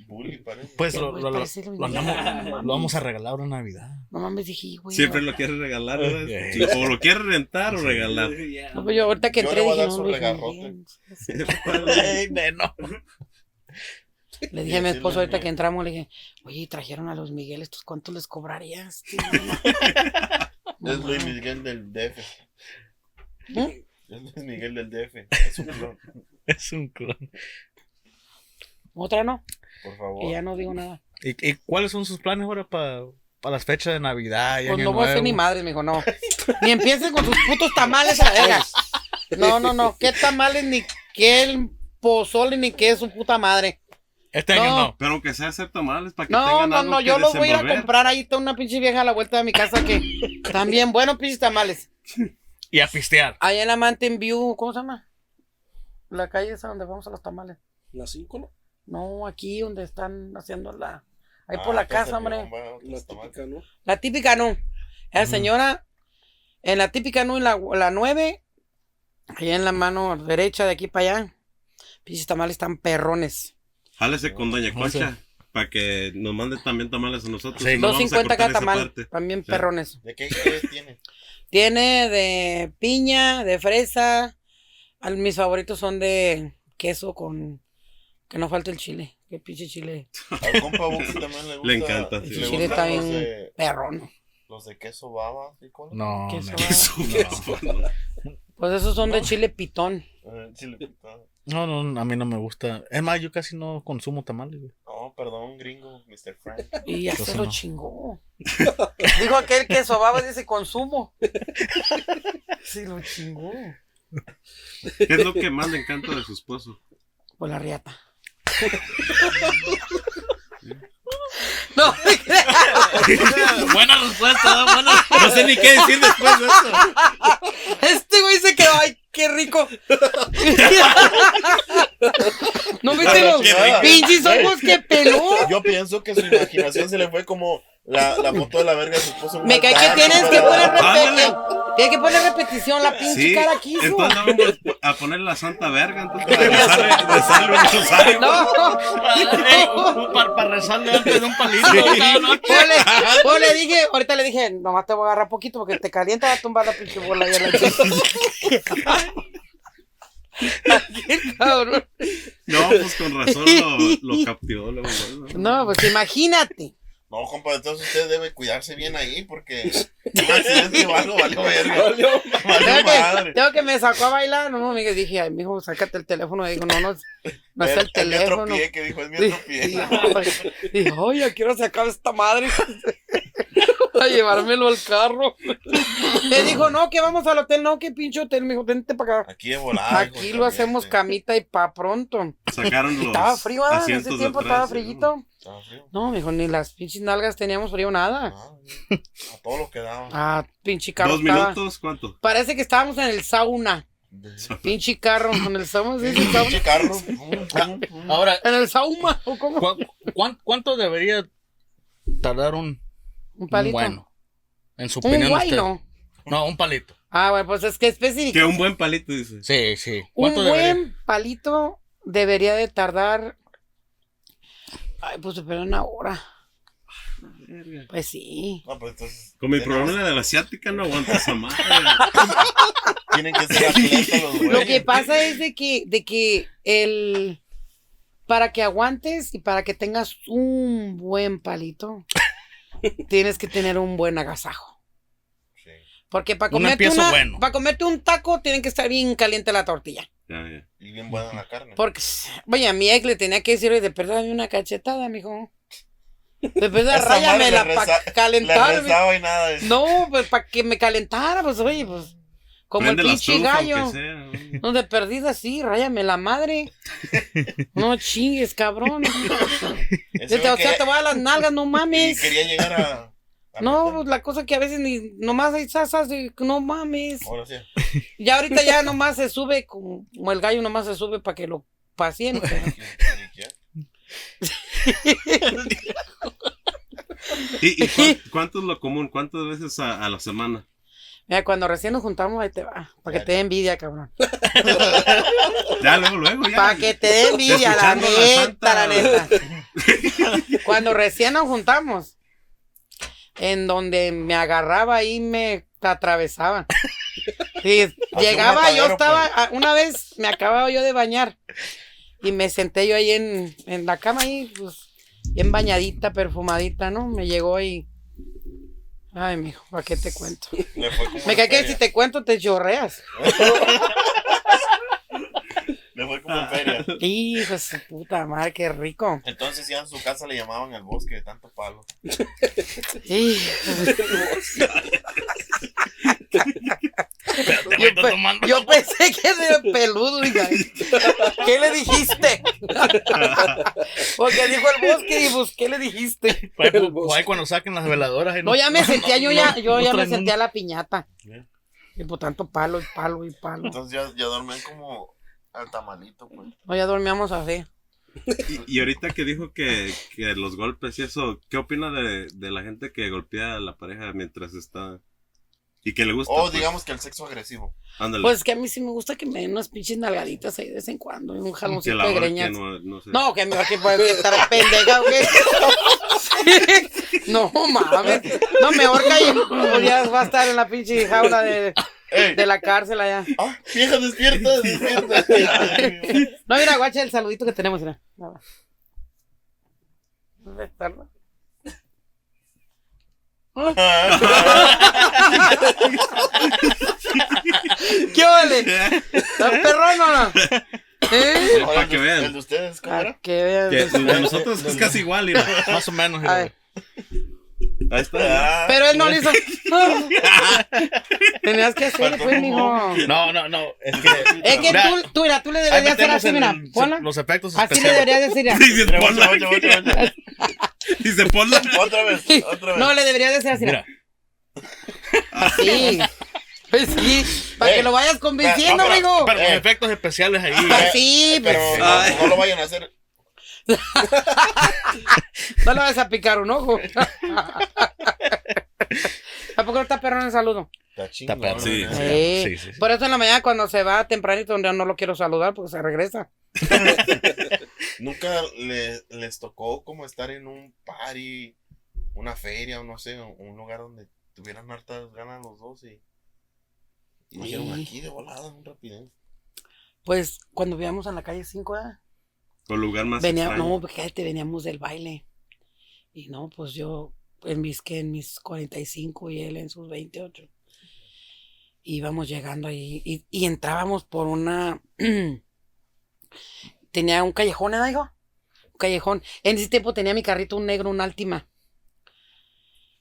Bully, parece. Pues lo, lo- lo- andamos- vamos a regalar en Navidad. No mames, dije, güey. Siempre no. lo quieres regalar. Eh. Sí, O lo quieres rentar o regalar. No, pues yo ahorita que Yo entré le voy a dar no, su regarrote. Le dije a mi esposo ahorita que entramos, le dije, oye, trajeron a los Miguel, ¿estos cuánto les cobrarías? tío?" Es Luis Miguel del DF. Es Luis Miguel del DF. Es un clon. Es un clon. Otra no, Por favor. que ya no digo nada. ¿Y, y cuáles son sus planes ahora para las fechas de Navidad? y Pues Año no voy a hacer Nuevo? ni madre, mijo, no. Ni empiecen con sus putos tamales a la verga. No, no, no. ¿Qué tamales ni qué el pozole ni qué es su puta madre? Este año No. no. Pero aunque sea hacer tamales para que No, tengan no, algo no. que Yo los voy a ir a comprar. Ahí está una pinche vieja a la vuelta de mi casa que también buenos pinches tamales. Y a pistear. Allá en la Mountain View, ¿cómo se llama? La calle esa donde vamos a los tamales. La 5, ¿no? No, aquí donde están haciendo la. Ahí Ah, por la entonces casa, hombre. La típica, ¿no? La típica no. La señora, en la típica no, en la, la 9, allá en la mano derecha de aquí para allá. Pinches tamales están perrones. Jálese con Doña. Concha para que nos mande también tamales a nosotros. Sí. no, vamos a 2.50 cortar cada esa tamal. También Sí. perrones. ¿De qué tiene? Tiene de piña, de fresa. Al- mis favoritos son de queso con. Que no falte el chile. Que pinche chile. Al compa Buki también le gusta. Le encanta, El Le chile está bien de, perrón. los de queso baba. ¿sí, cuál? No. Queso. neno. Queso, No. Pues esos son de chile pitón. Eh, chile picado. No, no, a mí no me gusta. Es más, yo casi no consumo tamales, güey. No, perdón, gringo, Mr. Frank. Y ya se lo no. chingó. Dijo aquel que sobaba dice consumo. Se lo chingó. ¿Qué es lo que más le encanta de su esposo? Por la riata. No, Buena respuesta, ¿no? buena. No sé ni qué decir después de eso. este güey se quedó, ay, qué rico. ¿No viste los pinches ojos que peló? Yo pienso que su imaginación se le fue como la, la foto de la verga de su esposo. Me cae que tienes ¿no? que poner repetición. Tienes que poner repetición, la pinche Sí, cara quiso. entonces vamos a poner la santa verga, entonces para rezarle, rezarle un rosario. No, para, para rezarle antes de un palito. Sí. ¿no? Pues le, le dije, ahorita le dije, nomás te voy a agarrar poquito porque te calienta, va a tumbar la pinche bola ya la. No, pues con razón lo, lo captivó. Lo, No, pues imagínate. No, compa, entonces usted debe cuidarse bien ahí porque un accidente o algo valió verga. Valió Tengo que, madre. tengo que me sacó a bailar, no, me dije, ay, mijo, sácate el teléfono. Y digo, no, no, no es el mi otro teléfono. pie que dijo, es mi otro pie. ay, ya quiero sacar esta madre a llevármelo al carro. Le dijo, no, que vamos al hotel, no, que pinche hotel, mijo, vente para acá. Aquí de volada. Aquí lo hacemos camita y pa' pronto. Sacaron los Estaba frío, ¿ah? en ese tiempo atrás, estaba frillito. Estaba frío. No, mijo, ni las pinches nalgas teníamos frío, nada. Ah, a todo lo que daba. Ah, pinche carro ¿Dos estaba- minutos? ¿Cuánto? Parece que estábamos en el sauna. Pinche carro, en el sauna, ¿sí? Pinche carro. Ahora, En el sauna, ¿o cómo? ¿cu- cuán- ¿cuánto debería tardar un, Un un palito. bueno? En su Un opinión. guay, usted. no. No, un palito. Ah, bueno, pues es que específico. Que un buen palito, dice. Sí, sí. Un buen palito debería de tardar. Ay, pues espera una hora. Pues sí. No, pues entonces. Con mi problema de la asiática no aguanta esa madre. Tienen que ser atletas los. Lo que pasa es de que, de que el para que aguantes y para que tengas un buen palito, tienes que tener un buen agasajo. Sí. Porque para comerte, una- bueno. para comerte un taco tienen que estar bien caliente la tortilla. Ya, ya. Y bien buena la carne. Porque, oye, a mi ex le tenía que decir, oye, de verdad, una cachetada, mijo. De verdad, ráyamela para Le calentarme. rezaba y nada de No, pues para que me calentara, pues oye, pues. Como Prende el pinche gallo. ¿no? De perdida sí, ráyame la madre. No chingues, cabrón. Te- o sea, te voy a las nalgas, no Y mames. quería llegar a. a No, pues la cosa que a veces ni nomás hay sasas y no mames. Ahora sí. Ya ahorita ya nomás se sube, como, como el gallo nomás se sube para que lo pacien. pero- ¿Y, y cuán- cuánto es lo común? ¿Cuántas veces a, a la semana? Mira, cuando recién nos juntamos, ahí te va. Para que te dé envidia, cabrón. Ya, luego, luego, ya. Para que te dé envidia, la neta, la neta. Cuando recién nos juntamos, en donde me agarraba y me atravesaba. Sí, llegaba, yo estaba, una vez me acababa yo de bañar y me senté yo ahí en, en la cama ahí, pues, bien bañadita, perfumadita, ¿no? Me llegó y... Ay, mijo, ¿para qué te cuento? Me cae que si te cuento te chorreas. Le fue como en feria. Hijo de su puta madre, qué rico. Entonces ya en su casa le llamaban el bosque de tanto palo. Hijo de- Güey, Yo, está pe- tomando. yo pensé que era peludo, hija. ¿Qué le dijiste? Porque dijo el bosque y pues, ¿qué le dijiste? Fue- fue ahí cuando saquen las veladoras. No, ya me sentía, yo ya, yo no ya me sentía la piñata. Y por tanto palo y palo y palo. Entonces ya, ya dormían como al tamalito, pues. No, ya dormíamos así. Y, y ahorita que dijo que, que los golpes y eso, ¿qué opina de, de la gente que golpea a la pareja mientras está... Y que le gusta? O pues? digamos que el sexo agresivo. Ándale. Pues que a mí sí me gusta que me den unas pinches nalgaditas ahí de vez en cuando. Y un que jaloncito la de greñas. no, no sé. No, que que puede estar pendeja, ¿o qué? No mames. No, mejor que ahí pues, ya va a estar en la pinche jaula de, ¡Ey! de la cárcel allá. ¡Ah! ¡Vieja, despierta! ¡Despierta! No, mira, guacha el saludito que tenemos, mira. Nada. ¿Dónde está, no? ¿Qué vale? ¿Está perrón o no? ¿Eh? Ahora, Para el que de- vean. El de ustedes, ¿cómo era? que vean. Que el de nosotros es casi igual. Más o menos. A ver. Ahí está. Ah, Pero él no lo hizo. Tenías que hacerlo, pues, mijo. No, no, no. Es que. Es que Mira, tú, tú, mira, tú le deberías hacer así, mira. Ponla. Los efectos Así le deberías decir. Dice, ponla. Dice, ponla. Otra vez, otra vez. No, le deberías decir así. Mira. Sí. Pues sí. Para Eh, que lo vayas convenciendo, pero- amigo. Pero los Eh. efectos especiales ahí. Ah, sí, Pero pues. no, Ay. no lo vayan a hacer. No le vas a picar un ojo. ¿A poco no está perro en el saludo? Está chingón, perro. Sí. ¿no? Sí. Sí, sí, sí. Por eso en la mañana cuando se va tempranito, donde no lo quiero saludar porque se regresa. Nunca le- les tocó como estar en un party, una feria o no sé, un lugar donde tuvieran hartas ganas los dos y, y dijeron Sí. aquí de volada, un rapidez. Pues cuando vivíamos en la calle 5, ¿eh? O lugar más Venía, extraño. no, fíjate, veníamos del baile. Y no, pues yo en mis, que en mis 45 y él en sus 28. Íbamos llegando ahí y, y entrábamos por una... tenía un callejón, ¿eh, digo? Un callejón. En ese tiempo tenía mi carrito un negro, un Altima.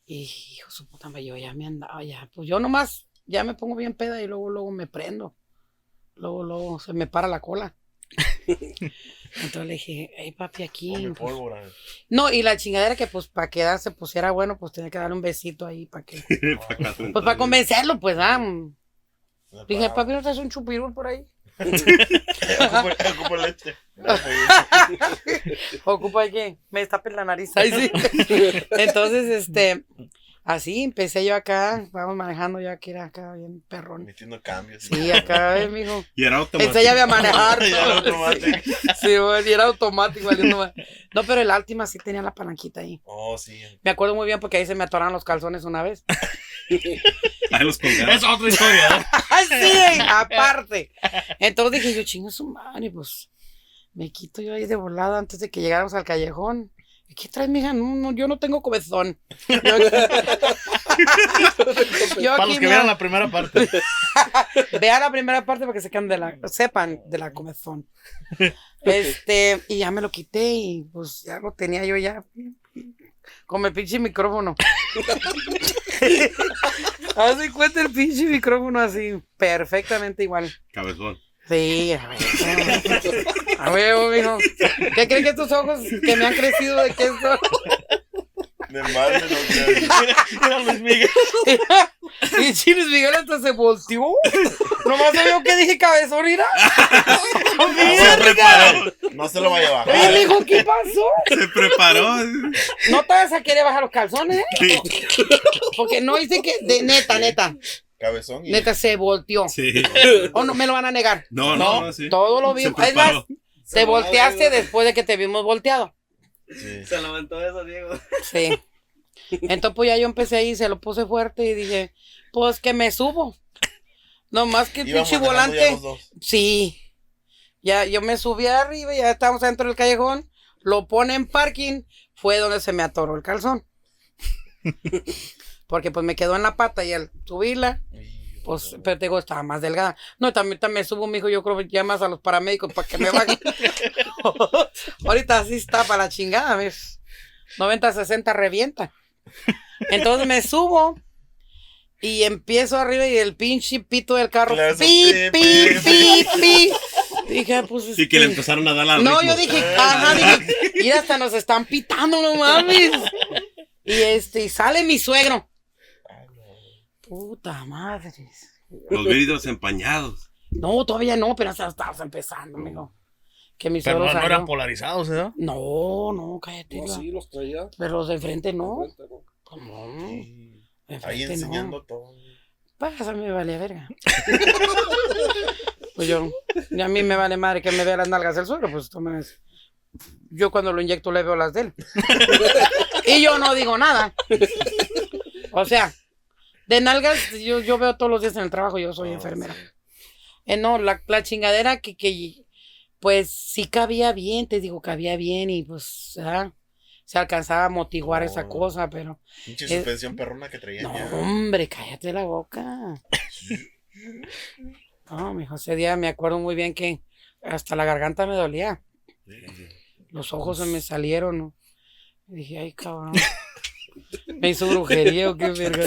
Y hijo su puta madre, yo ya me andaba ya. Pues yo nomás ya me pongo bien peda y luego, luego me prendo. Luego, luego se me para la cola. Entonces le dije, hey papi, aquí. Pues, pólvora. no, y la chingadera que pues para que se pusiera bueno, pues tenía que darle un besito ahí para que. Pa' Pues para convencerlo, pues, ah. Me Dije, papi, ¿no traes un chupirul por ahí? Ocupo- ocupo leche. Ocupa que me destapen la nariz. Ahí sí. Entonces, este, así empecé yo acá, vamos manejando ya que era acá bien perrón. Metiendo cambios. Sí, acá, eh, mijo. Y era automático. Enséñame a manejar. Era automático. Sí, bueno, y era automático. No, pero el Altima sí tenía la palanquita ahí. Oh, sí. Me acuerdo muy bien porque ahí se me atoraron los calzones una vez. Ahí los colgaron. Es otra historia. ¿no? ¡Ay, sí! Aparte. Entonces dije yo, chingo su madre, pues me quito yo ahí de volada antes de que llegáramos al callejón. ¿Y qué traes, mija? No, no, yo no tengo comezón. Yo- Yo Para aquí los que vieron la primera parte. Vean la primera parte para que sepan de la, sepan de la comezón. Este, y ya me lo quité y pues ya lo tenía yo ya. Con el pinche micrófono. Haz cuenta el pinche micrófono así, perfectamente igual. Cabezón. Sí, a ver. A huevo, mijo. ¿Qué creen que estos ojos que me han crecido de qué son? De madre no creas. Mira Luis Miguel. Y Chiles Miguel hasta se volteó. Nomás se vio que dije cabezón, mira. Se preparó. No se lo vaya a Oye, bajar. mijo, ¿qué pasó? Se preparó. No te vas a querer bajar los calzones, ¿eh? Sí. Porque no dice que, de neta, neta, Cabezón y. neta se volteó. Sí. O no me lo van a negar. No, no, no, sí. Todo lo Se vimos. Es más, preparó. te volteaste después de que te vimos volteado. Sí. Se levantó eso, Diego. Sí. Entonces, pues ya yo empecé ahí, se lo puse fuerte y dije, pues que me subo. No más que el pinche volante. Sí. Ya, yo me subí arriba, ya estábamos dentro del callejón, lo pone en parking, fue donde se me atoró el calzón. Porque pues me quedó en la pata y al subirla, pues, pero te digo, estaba más delgada. No, también, también subo, mijo, yo creo que llamas a los paramédicos para que me bajen. Ahorita así está para la chingada, ¿ves? 90, 60 revienta. Entonces me subo y empiezo arriba y el pinche pito del carro. Claro, pi, pi, pi, pi. Dije, pues. Sí, que le este, empezaron a dar la No, yo dije, ajá, dije, mira, hasta nos están pitando, no mames. Y este, y sale mi suegro. Puta madre. Los vidrios empañados. No, todavía no, pero hasta estabas empezando, amigo. Que mi Pero no, no eran polarizados, ¿eh? No, no, cállate. No, sí, los traía. Pero los de frente no. ¿Cómo? Sí. De Ahí enseñando no. todo. Pásame, vale verga. pues yo, y a mí me vale madre que me vea las nalgas del suegro, pues tú me ves. Yo cuando lo inyecto le veo las de él. y yo no digo nada. O sea, de nalgas yo, yo veo todos los días en el trabajo, yo soy Ah, enfermera. sí. Eh, no, la, la chingadera que, que, pues sí cabía bien, te digo, cabía bien y pues, ah, se alcanzaba a amortiguar No. esa cosa, pero Pinche suspensión perrona que traía no, ya. hombre, cállate la boca. No, mijo, ese día me acuerdo muy bien que hasta la garganta me dolía. Los ojos se me salieron. ¿no? Y dije, ay, cabrón. Me hizo brujería o qué verga.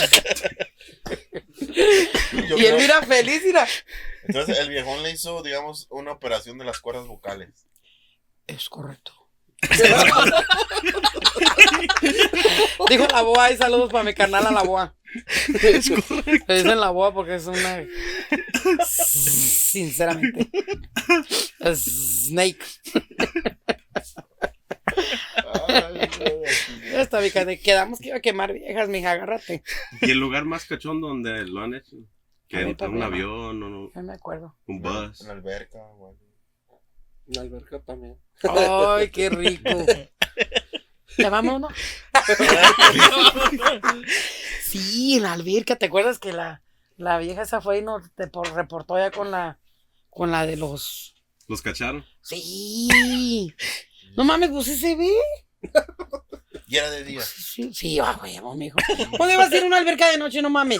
Y él mira feliz, mira. Entonces el viejón le hizo, digamos, una operación de las cuerdas vocales. Es correcto. Dijo la boa y saludos para mi canal a la boa. Le dicen la boa porque es una. Sinceramente. Es Snake. Está, mija, de- quedamos que iba a quemar viejas, mija, agárrate. Y el lugar más cachón donde lo han hecho. Que en un no. avión, o no, No me acuerdo. un bus. En la alberca, güey. En la alberca también. Ay, qué rico. ¿Te vamos, no? Sí, en la alberca, ¿te acuerdas que la, la vieja esa fue y nos te por- reportó ya con la con la de los Los cacharon. Sí. No mames, pues sí se ve. Y era de día. Sí, sí, a huevo, mijo. ¿Dónde vas a ir a una alberca de noche? No mames.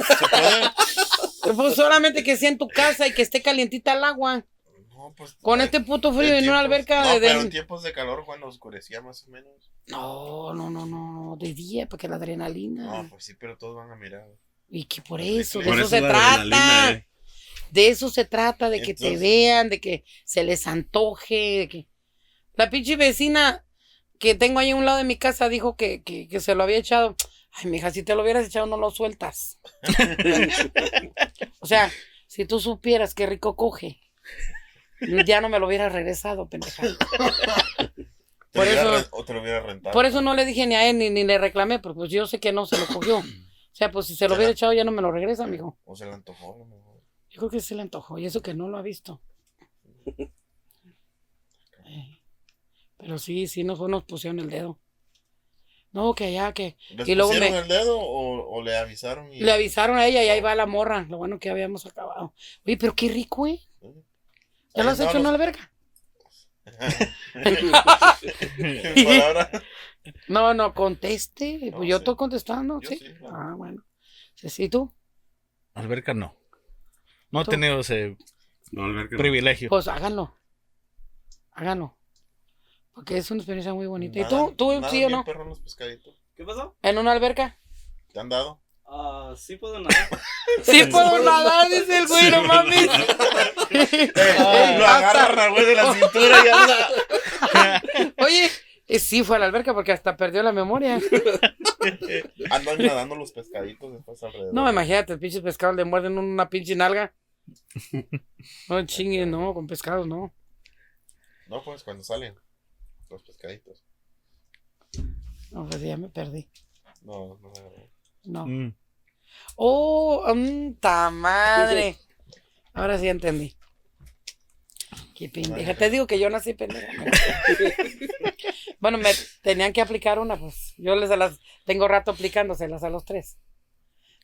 Pues solamente que sea en tu casa y que esté calientita el agua. No, pues. Con este puto frío en una tiempos- alberca no, de- pero de- en tiempos de calor, cuando oscurecía más o menos. No, no, no, no, de día, porque la adrenalina. No, pues sí, pero todos van a mirar. Y que por eso, de Por eso eso se la trata. adrenalina, eh. De eso se trata, de que te Entonces- vean, de que se les antoje, de que... La pinche vecina que tengo ahí a un lado de mi casa dijo que, que, que se lo había echado. Ay, mija, si te lo hubieras echado no lo sueltas. o sea, si tú supieras qué rico coge, ya no me lo hubieras regresado, pendeja. Por eso- o te lo hubiera rentado. Por eso no le dije ni a él ni, ni le reclamé, porque pues yo sé que no se lo cogió. O sea, pues si se lo hubiera echado ya no me lo regresa, amigo. O se le antojó, a lo mejor. Yo creo que se le antojó y eso que no lo ha visto. Pero sí, sí nos, nos pusieron el dedo. No, que allá, que ¿Les Y luego pusieron me- el dedo o, o le avisaron? Y... le avisaron a ella y ahí va la morra. Lo bueno que habíamos acabado. Oye, pero qué rico, ¿eh? ¿Ya lo has hecho en una Palabra. No, no, conteste. Pues No, yo sí. estoy contestando, Yo ¿sí? sí, claro. Ah, bueno. Sí, sí, tú. Alberca no. No he ¿Tú? tenido ese No, alberca no. privilegio. Pues háganlo. Háganlo. Porque es una experiencia muy bonita. ¿Y tú, tú nada sí o no? perro en los pescaditos. ¿Qué pasó? ¿En una alberca? ¿Te han dado? Ah, sí puedo nadar. Sí puedo nadar, dice el güey, no mames. lo agarran al güey de la cintura y anda. Oye, eh, sí fue a la alberca porque hasta perdió la memoria. Andan nadando los pescaditos después alrededor. No, imagínate, el pinche pescado le muerden una pinche nalga. No chingue, no, con pescados no. No, pues cuando salen los pescaditos. No, pues ya me perdí. No, no agarran. No. Mm. Oh, ta madre. Ahora sí entendí. Qué pendeja. Te digo que yo nací pendeja. bueno, me tenían que aplicar una, pues. Yo les las tengo rato aplicándoselas a los tres.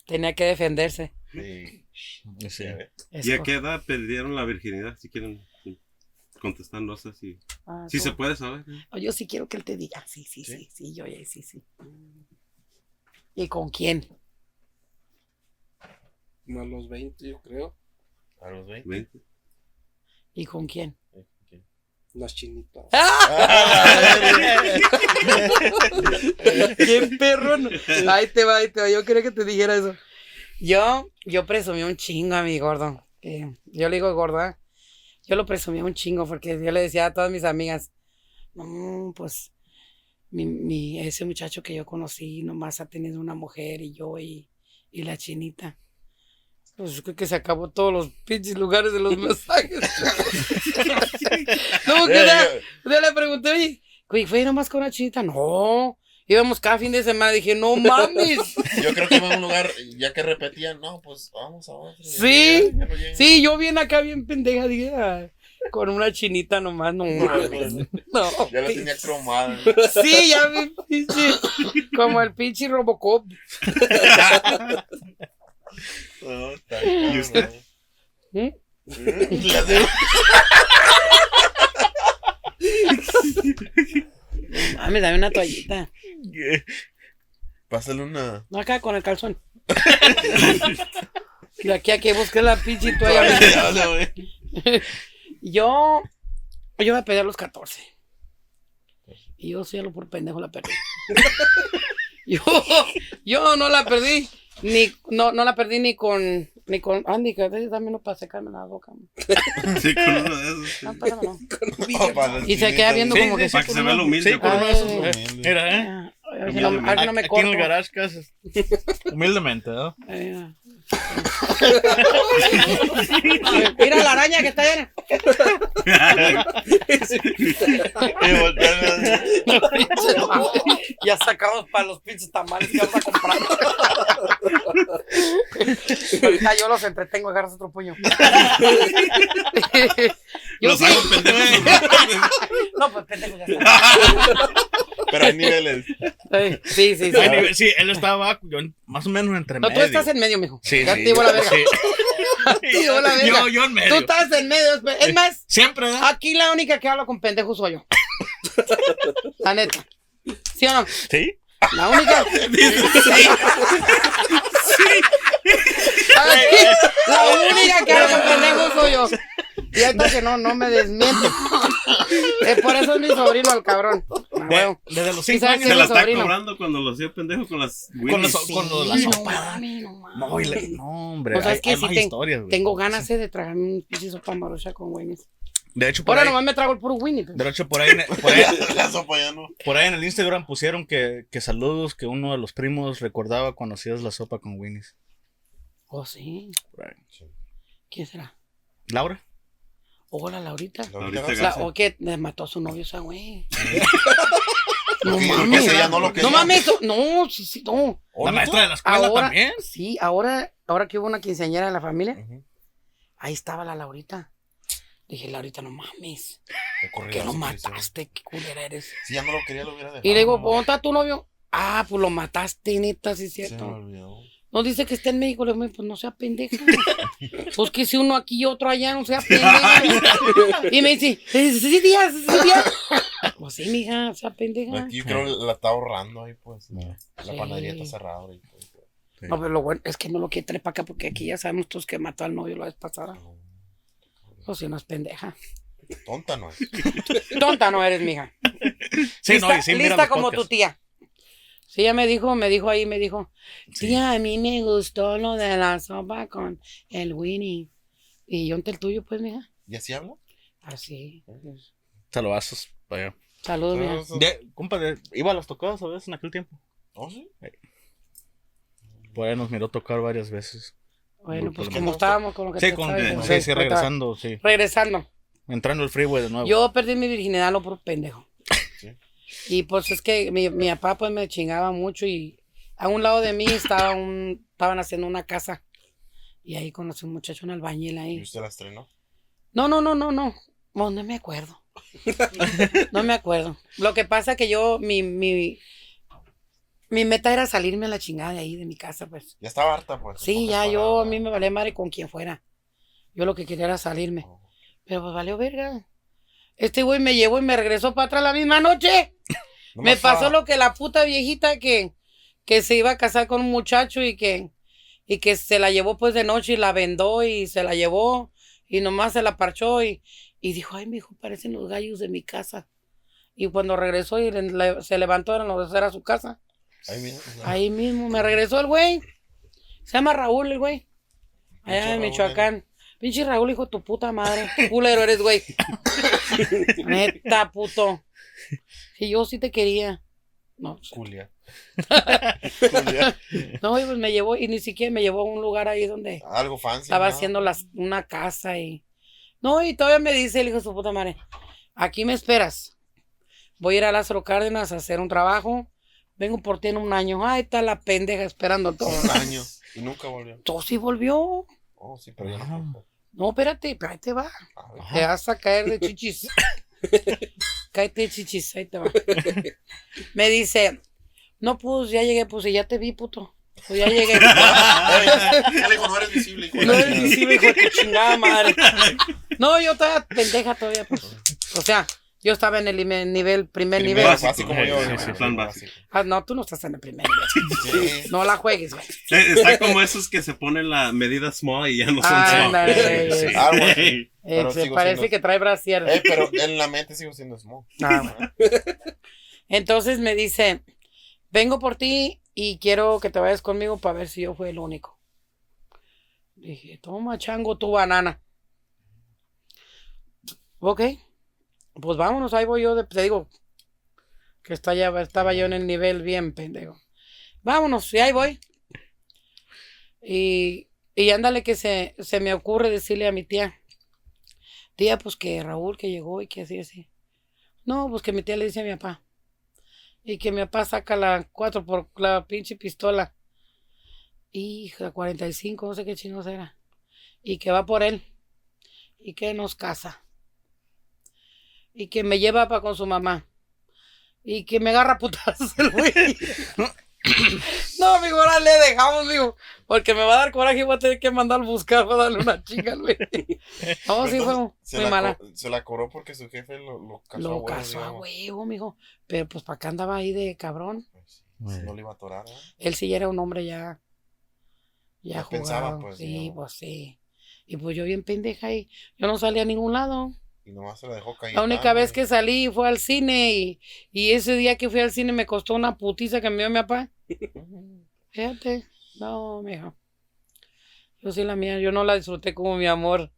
Tenía que defenderse. Sí. Sí. ¿Y a qué edad perdieron la virginidad? Si quieren no sé si. Ah, Si se puede saber. ¿eh? Oh, Yo sí quiero que él te diga. Sí, sí, sí, ¿Sí? sí, yo ya, sí, sí. ¿Y con quién? A los 20, yo creo. A los 20. 20. ¿Y con quién? Eh. Las chinitas. ¡Qué perrón! Ahí te va, ahí te va. Yo quería que te dijera eso. Yo, yo presumí un chingo a mi gordo. que yo le digo gorda. Yo lo presumía un chingo porque yo le decía a todas mis amigas, no, pues, mi, mi- ese muchacho que yo conocí nomás ha tenido una mujer y yo y, y la chinita. Pues creo que se acabó todos los pinches lugares de los mensajes. no, que Eh, yo- yo le pregunté, oye, güey, ¿fue nomás con una chinita? No. Íbamos cada fin de semana. Dije, no mames. Yo creo que iba a un lugar, ya que repetían, no, pues vamos a otro. Sí, Ya no llegan. Sí, yo bien acá, bien pendeja. Dije, "Ah, con una chinita nomás, no mames. No, Ya la tenía cromada. Sí, ya vi, pinche. Como el pinche Robocop. No, está. ¿Y usted? ¿Eh? La de- Mames, dame una toallita. Pásale una. No, acá con el calzón. De aquí a que busqué la pinche toalla. Yo, yo a pedir a los 14. Y yo sí, a lo por pendejo la perdí. yo, yo no la perdí. Ni, no, no la perdí ni con, ni con, Andy, que dame uno para secarme la boca. Sí, con uno de esos. No, pásamelo. Oh, para las Y se queda viendo Sí, como que sí, Para que se vea lo humilde. Sí, con uno de esos. Mira, ¿eh? Ah, A ver si no, no me Aquí corto. en el garage, casi. Humildemente, ¿no? Eh. Mira la araña que está voltean, ya sacamos para los pinches tamales que vamos a comprar. Ahorita yo los entretengo, agarras otro puño. yo Los sí. hago pendejos. No, pues pendejo ya está. Pero hay niveles. Sí, sí, sí. sí. Él estaba abajo, yo más o menos entre No, medio. tú estás en medio, mijo. Sí, ya sí, te digo la verga. sí. La verga. Yo, yo en medio. Tú estás en medio. Es más, Siempre, ¿no? aquí la única que habla con pendejos soy yo. La neta. ¿Sí o no? Sí. La única. Aquí, la única que habla con pendejos soy yo. Y ahorita que no, no me desmiente. Eh, por eso es mi sobrino el cabrón. Ah, De- desde los Sí, cinco sabes años. que Se la está sobrino. cobrando cuando lo hacía pendejo con las Con las- Winnies. con la Sí, sopa. No, no. No, hombre. O sea, hay, es que hay sí más ten- historias, güey. Tengo ganas eh, de tragarme un pinche sopa marucha con Winnie's. De hecho, por Ahora ahí, nomás me trago el puro Winnie. pues. de hecho, por ahí, en- por ahí, La sopa ya no. por ahí en el Instagram pusieron que, que saludos que uno de los primos recordaba cuando hacías la sopa con Winnie's. Oh, sí. Ahí. ¿Quién será? ¿Laura? Hola, Laurita. Ahorita La, Garza. o que le mató a su novio esa güey. no Porque- porque mames. ya no lo quería. No mames, eso- no, sí, sí, no. ¿Oh, La maestra de la escuela Ahora, también. sí, ahora, ahora que hubo una quinceañera en la familia, Ujú. ahí estaba la Laurita. Dije, Laurita, no mames, Me corrió que la lo supervisión. mataste, qué culera eres. Si ya no lo quería, lo hubiera dejado. Y le digo, no, ¿dónde está tu novio? Ah, pues lo mataste, neta, sí es Se me cierto. olvidó. No dice que está en México, le digo, pues no sea pendeja. pues que si uno aquí y otro allá, no sea pendeja. y me dice, "Eh, sí, días, sí, días. pues sí, mija, sea pendeja. Aquí creo que la está ahorrando ahí, pues. La, la Sí. panadería está cerrada ahorita. Sí. No, pero lo bueno es que no lo quiere traer para acá porque aquí ya sabemos todos que mató al novio la vez pasada. O si no es pendeja. Tonta no es. Tonta no eres, mija. Sí, lista no, y sí, lista como tu tía. Sí, ella me dijo, me dijo ahí, me dijo, Sí. tía, a mí me gustó lo de la sopa con el Winnie. Y yo ante el tuyo, pues, mija. ¿Y así habla? Así. Saludazos para allá. Saludos, mija. De- compa, de- iba a las tocadas a veces en aquel tiempo. ¿Oh, sí? Por ahí nos miró tocar varias veces. Bueno, pues como estábamos con lo que Sí, con, estaba sí, sí, regresando, sí. Regresando. Entrando el freeway de nuevo. Yo perdí mi virginidad lo por pendejo. Y pues es que mi, mi papá pues me chingaba mucho y a un lado de mí estaba un, estaban haciendo una casa. Y ahí conocí un muchacho, un albañil ¿Y ahí. usted la estrenó? No, no, no, no, no. No, no me acuerdo. No me acuerdo. Lo que pasa que yo, mi, mi, mi meta era salirme a la chingada de ahí, de mi casa, pues. Ya estaba harta, pues. Sí, ya yo, a mí me valía madre con quien fuera. Yo lo que quería era salirme. Oh. Pero pues valió verga. Este güey me llevó y me regresó para atrás la misma noche. No me pasó lo que la puta viejita que, que se iba a casar con un muchacho y que, y que se la llevó pues de noche y la vendó y se la llevó y nomás se la parchó y, y dijo, ay, mijo, parecen los gallos de mi casa. Y cuando regresó y le- se levantó, eran los era su casa. Ahí mismo. Ahí mismo me regresó el güey. Se llama Raúl el güey. Allá en Michoacán. Pinche Raúl, hijo de tu puta madre. Qué culero eres, güey. Neta, puto. Si yo sí te quería. No, Julia. no, y pues me llevó, y ni siquiera me llevó a un lugar ahí donde Algo fancy. estaba ¿no? haciendo las, una casa y. No, y todavía me dice el hijo de su puta madre. Aquí me esperas. Voy a ir a Lázaro Cárdenas a hacer un trabajo. Vengo por ti en un año. Ay, está la pendeja esperando todo. Un año. Y nunca volvió. Todo sí volvió. Oh, sí, pero ya no. No, espérate, pero ahí te va. Te vas a caer de chichis. Cáete de chichis, ahí te va. Me dice, no, pues ya llegué, pues y ya te vi, puto. Pues ya llegué. Ya le dijo, no eres visible, hijo de No eres visible, hijo de tu chingada madre. No, yo estaba pendeja todavía, pues. O sea, yo estaba en el nivel, primer Primero, nivel. Básico. Así como yo. Sí, ¿no? sí, plan básico. Ah, no, tú no estás en el primer nivel. Sí. No la juegues, güey. Está como esos que se ponen la medida small y ya no son small. Ándale. Sí. Algo así. Eh, Pero se sigo parece siendo- que trae brasier. Eh, pero en la mente sigo siendo small. Ah, bueno. Entonces me dice, vengo por ti y quiero que te vayas conmigo para ver si yo fui el único. Dije, toma chango tu banana. Ok, pues vámonos, ahí voy yo, de- te digo, que está ya, estaba yo en el nivel bien pendejo. Vámonos, y ahí voy. Y, y ándale que se, se me ocurre decirle a mi tía, tía, pues que Raúl que llegó y que así, así. No, pues que mi tía le dice a mi papá. Y que mi papá saca la 4 por la pinche pistola. Hija, 45, no sé qué chingos era. Y que va por él. Y que nos casa. Y que me lleva para con su mamá. Y que me agarra putazos el güey. No, amigo, ahora le dejamos, amigo. Porque me va a dar coraje y voy a tener que mandar a buscar para darle una chinga al güey. No, sí, fue muy la mala. Se la cobró porque su jefe lo, lo casó a Lo huevo, casó a huevo, mijo. Pero pues para acá andaba ahí de cabrón. Pues, sí, no le iba a atorar, ¿eh? Él sí ya era un hombre ya. Ya, Ya pensaba, jugado. pues, sí, digamos. pues sí. Y pues yo bien pendeja y yo no salía a ningún lado. Y nomás se la dejó caer. La única vez que salí fue al cine y, y ese día que fui al cine me costó una putiza que me dio mi papá. Fíjate. No, mijo. Yo sí la mía, yo no la disfruté como mi amor.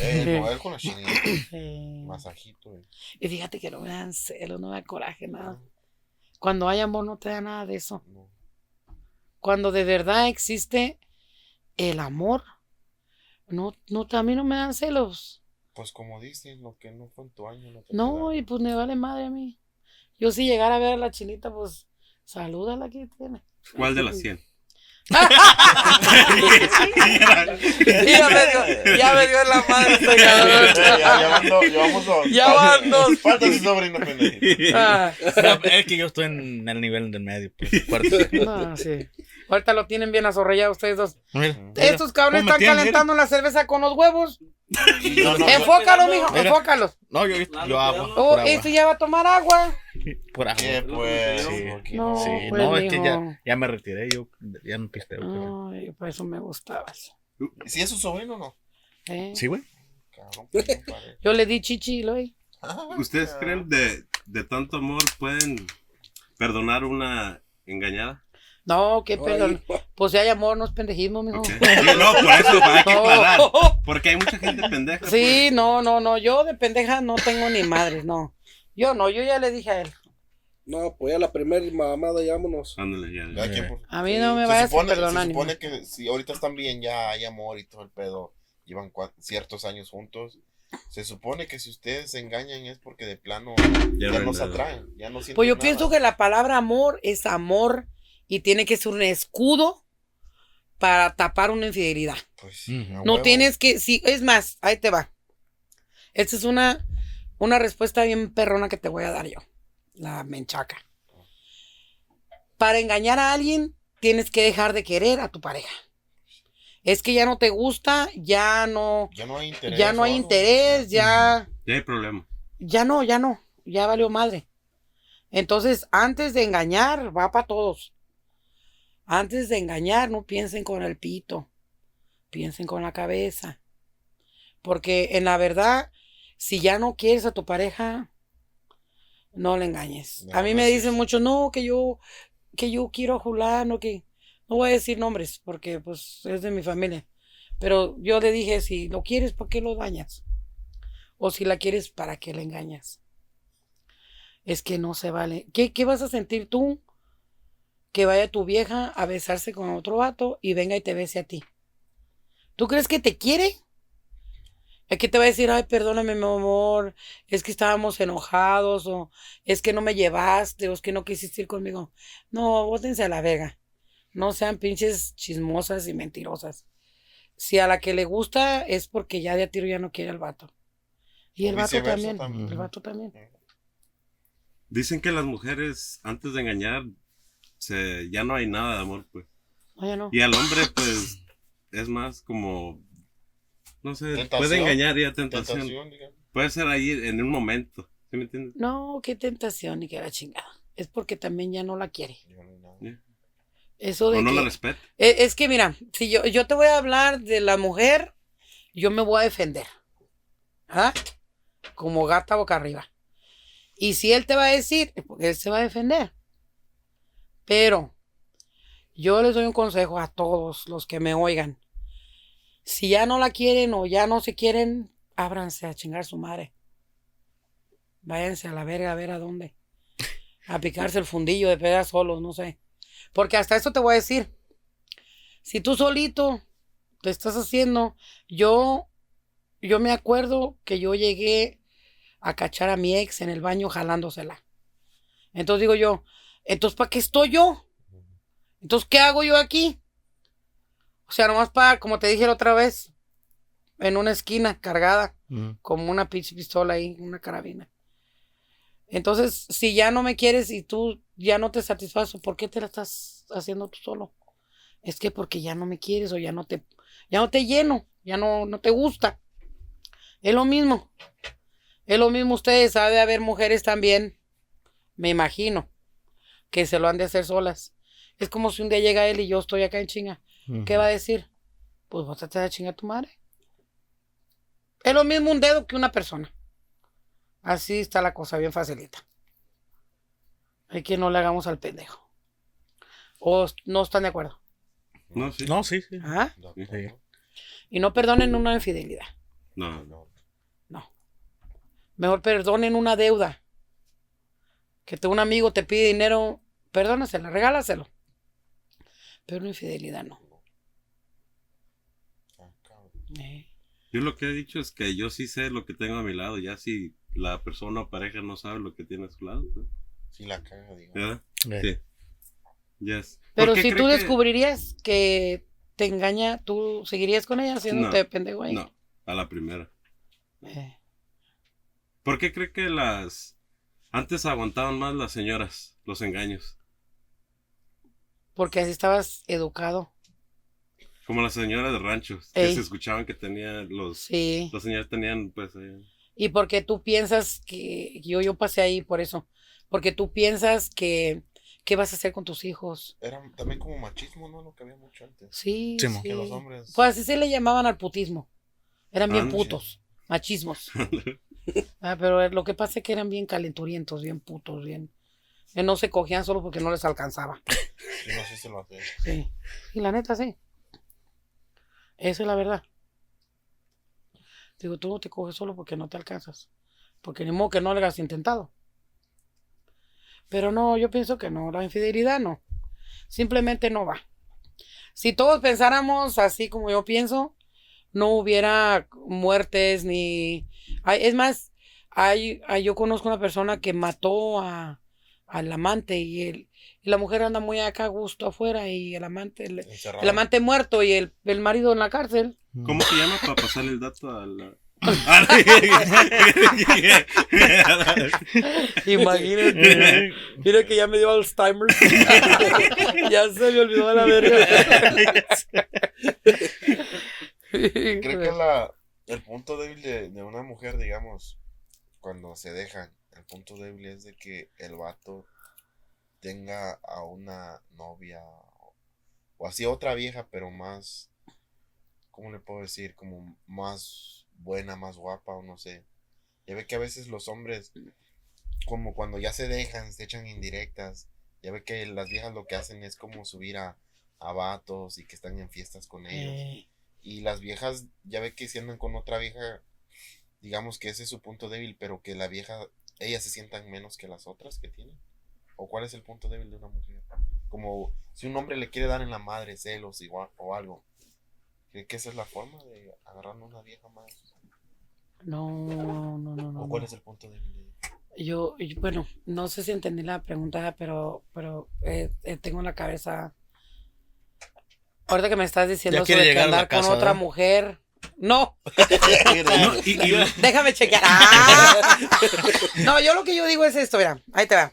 Eh, no, él con la chinita. Eh, Masajito. eh. y fíjate que no me dan celos, no me da coraje, nada. Cuando hay amor no te da nada de eso. No. cuando de verdad existe el amor, no, no, a mí no me dan celos. Pues como dices, lo que no fue en tu año. No, te No, queda. y pues me vale madre a mí. Yo si llegara a ver a la chinita, pues salúdala que tiene. ¿Cuál de las 100? Y ya me dio, ya me dio en la madre este cabrón. ya, ya van dos, ya vamos dos. Ya Falta- van dos. Falta su sobrino pendejo. Ah, No, es que yo estoy en el nivel del medio, pues. fuerte. no, sí. Ahorita lo tienen bien azorrellado ustedes dos. Mira, Estos cabrones ¿cómo me están calentando la cerveza con los huevos. No, no, Enfócalo, mijo, Mira. enfócalo. No, yo, yo Lalo, agua. Oh, por agua. este ya va a tomar agua. Por agua. ¿Qué, pues? Sí. ¿Por qué No. Sí, pues, no, es que ya, me retiré, yo ya no pisteo. Ay, por eso me gustabas. ¿Si es su sobrino o no? ¿eh? Sí, güey. Cabrón, pues. Yo le di chichi, lo ¿Ustedes creen de, de tanto amor pueden perdonar una engañada? No, qué pedo. Pues si hay amor, no es pendejismo, mijo. Sí, no, por eso hay que No. aclarar. Porque hay mucha gente pendeja. pues. Sí, no, no, no. Yo de pendeja no tengo ni madres, no. Yo no, yo ya le dije a él. No, pues ya la primera mamada, vámonos. Pues, Ándale, ya. Por- A mí no me Se vayas a supone- perdonar, Se supone que si ahorita están bien, ya hay amor y todo el pedo, llevan ciertos años juntos. Se supone que si ustedes se engañan es porque de plano Ya ya, no se atraen, ya no sienten Pues yo nada. pienso que la palabra amor es amor y tiene que ser un escudo para tapar una infidelidad. Pues, No huevo. tienes que, sí, es más, ahí te va. Esta es una, una respuesta bien perrona que te voy a dar yo. La menchaca. Para engañar a alguien, tienes que dejar de querer a tu pareja. Es que ya no te gusta, ya no, Ya no hay interés. ya no hay interés, ya, Ya hay problema. ya no, ya no, ya valió madre. Entonces, antes de engañar, va para todos. Antes de engañar, no piensen con el pito, piensen con la cabeza. Porque en la verdad, si ya no quieres a tu pareja, no le engañes. No, a mí no me es dicen eso. mucho, no, que yo, que yo quiero a Julano, que no voy a decir nombres, porque pues es de mi familia. Pero yo le dije, si lo quieres, ¿por qué lo dañas? O si la quieres, ¿para qué la engañas? Es que no se vale. ¿Qué, qué vas a sentir tú? Que vaya tu vieja a besarse con otro vato y venga y te bese a ti. ¿Tú crees que te quiere? Es que te va a decir, ay, perdóname, mi amor, es que estábamos enojados, o es que no me llevaste, o es que no quisiste ir conmigo. No, bótense a la verga. No sean pinches chismosas y mentirosas. Si a la que le gusta es porque ya de a tiro ya no quiere al vato. Y el vato también. también. El vato también. Dicen que las mujeres, antes de engañar, se, ya no hay nada de amor, pues. No, ya no. Y al hombre, pues, es más como, no sé, Tentación. puede engañar y a tentación. Tentación. Puede ser ahí en un momento, ¿sí me entiendes? No, qué tentación ni qué la chingada. Es porque también ya no la quiere. Ya no hay nada. Ya. Eso de O no que- la respeta. E- Es que mira, si yo, yo te voy a hablar de la mujer, yo me voy a defender. ¿Ah? Como gata boca arriba. Y si él te va a decir, es porque él se va a defender. Pero yo les doy un consejo a todos los que me oigan. Si ya no la quieren o ya no se quieren, ábranse a chingar su madre. Váyanse a la verga a ver a dónde. A picarse el fundillo de pegar solos, no sé. Porque hasta eso te voy a decir. Si tú solito te estás haciendo, yo, yo me acuerdo que yo llegué a cachar a mi ex en el baño jalándosela. Entonces digo yo, entonces ¿para qué estoy yo? Entonces, ¿qué hago yo aquí? O sea, nomás para, como te dije la otra vez, en una esquina cargada, como una pinche pistola ahí, una carabina. Entonces, si ya no me quieres y tú ya no te satisfaces, ¿por qué te la estás haciendo tú solo? Es que porque ya no me quieres o ya no te, ya no te lleno, ya no, no te gusta. Es lo mismo. Es lo mismo ustedes, ha de haber mujeres también, me imagino, que se lo han de hacer solas. Es como si un día llega él y yo estoy acá en chinga. ¿Qué va a decir? Pues bótate a chinga a tu madre. Es lo mismo un dedo que una persona. Así está la cosa, bien facilita. Hay que no le hagamos al pendejo. ¿O no están de acuerdo? No, sí. No, sí, sí. ¿Ah? No, Sí. no, Y no perdonen una infidelidad. No. no. No. Mejor perdonen una deuda. Que te, un amigo te pide dinero, perdónasela, regálaselo. Pero una infidelidad no. Eh. Yo lo que he dicho es que yo sí sé lo que tengo a mi lado. Ya si la persona o pareja no sabe lo que tiene a su lado, pues, Sí la caga, digamos. ¿verdad? Eh, Sí. Yes. Pero ¿Por qué si tú que- descubrirías que te engaña, ¿tú seguirías con ella haciéndote No, pendejo ahí? No, a la primera. Eh. ¿Por qué cree que las... Antes aguantaban más las señoras los engaños? Porque así estabas educado. Como las señoras de ranchos, que Ey. se escuchaban que tenían los, Sí. los señores tenían, pues, eh, Y porque tú piensas que yo, yo pasé ahí por eso. Porque tú piensas que qué vas a hacer con tus hijos. Era también como machismo, ¿no? Lo que había mucho antes. Sí, Sí. Que los hombres. Pues así se le llamaban al putismo. Eran bien putos, machismos. Ah, pero lo que pasa es que eran bien calenturientos, bien putos, bien. Que no se cogían solo porque no les alcanzaba. Yo no sé si lo hacen. Sí. Y la neta, sí. Esa es la verdad. Digo, tú no te coges solo porque no te alcanzas. Porque ni modo que no lo hayas intentado. Pero no, yo pienso que no. La infidelidad no. Simplemente no va. Si todos pensáramos así como yo pienso, no hubiera muertes ni... Es más, hay, hay- yo conozco una persona que mató a, al amante y, el, y la mujer anda muy acá a gusto afuera y el amante, el, amante muerto y el, el marido en la cárcel. ¿Cómo se llama para pasarle el dato a la... Imagínate. Mira que ya me dio Alzheimer. ya se me olvidó de la verga. Creo que la, el punto débil de, de una mujer, digamos, cuando se dejan, el punto débil es de que el vato tenga a una novia o, o así otra vieja, pero más, ¿cómo le puedo decir? Como más buena, más guapa o no sé. Ya ve que a veces los hombres, como cuando ya se dejan, se echan indirectas. Ya ve que las viejas lo que hacen es como subir a, a vatos y que están en fiestas con ellos. Eh, Y las viejas, ya ve que si andan con otra vieja, digamos que ese es su punto débil, pero que la vieja, ellas se sientan menos que las otras que tienen. ¿O cuál es el punto débil de una mujer? Como si un hombre le quiere dar en la madre celos igual, o algo. ¿Cree que esa es la forma de agarrar a una vieja más? no, no, no, no. ¿O cuál no. es el punto débil de Yo, yo- bueno, no sé si entendí la pregunta, pero, pero eh, eh, tengo en la cabeza. Ahorita que me estás diciendo sobre que llegar a la andar con casa, otra ¿verdad? mujer. No, No, y, y- déjame chequear. ¡Ah! No, yo lo que yo digo es esto, mira, ahí te va.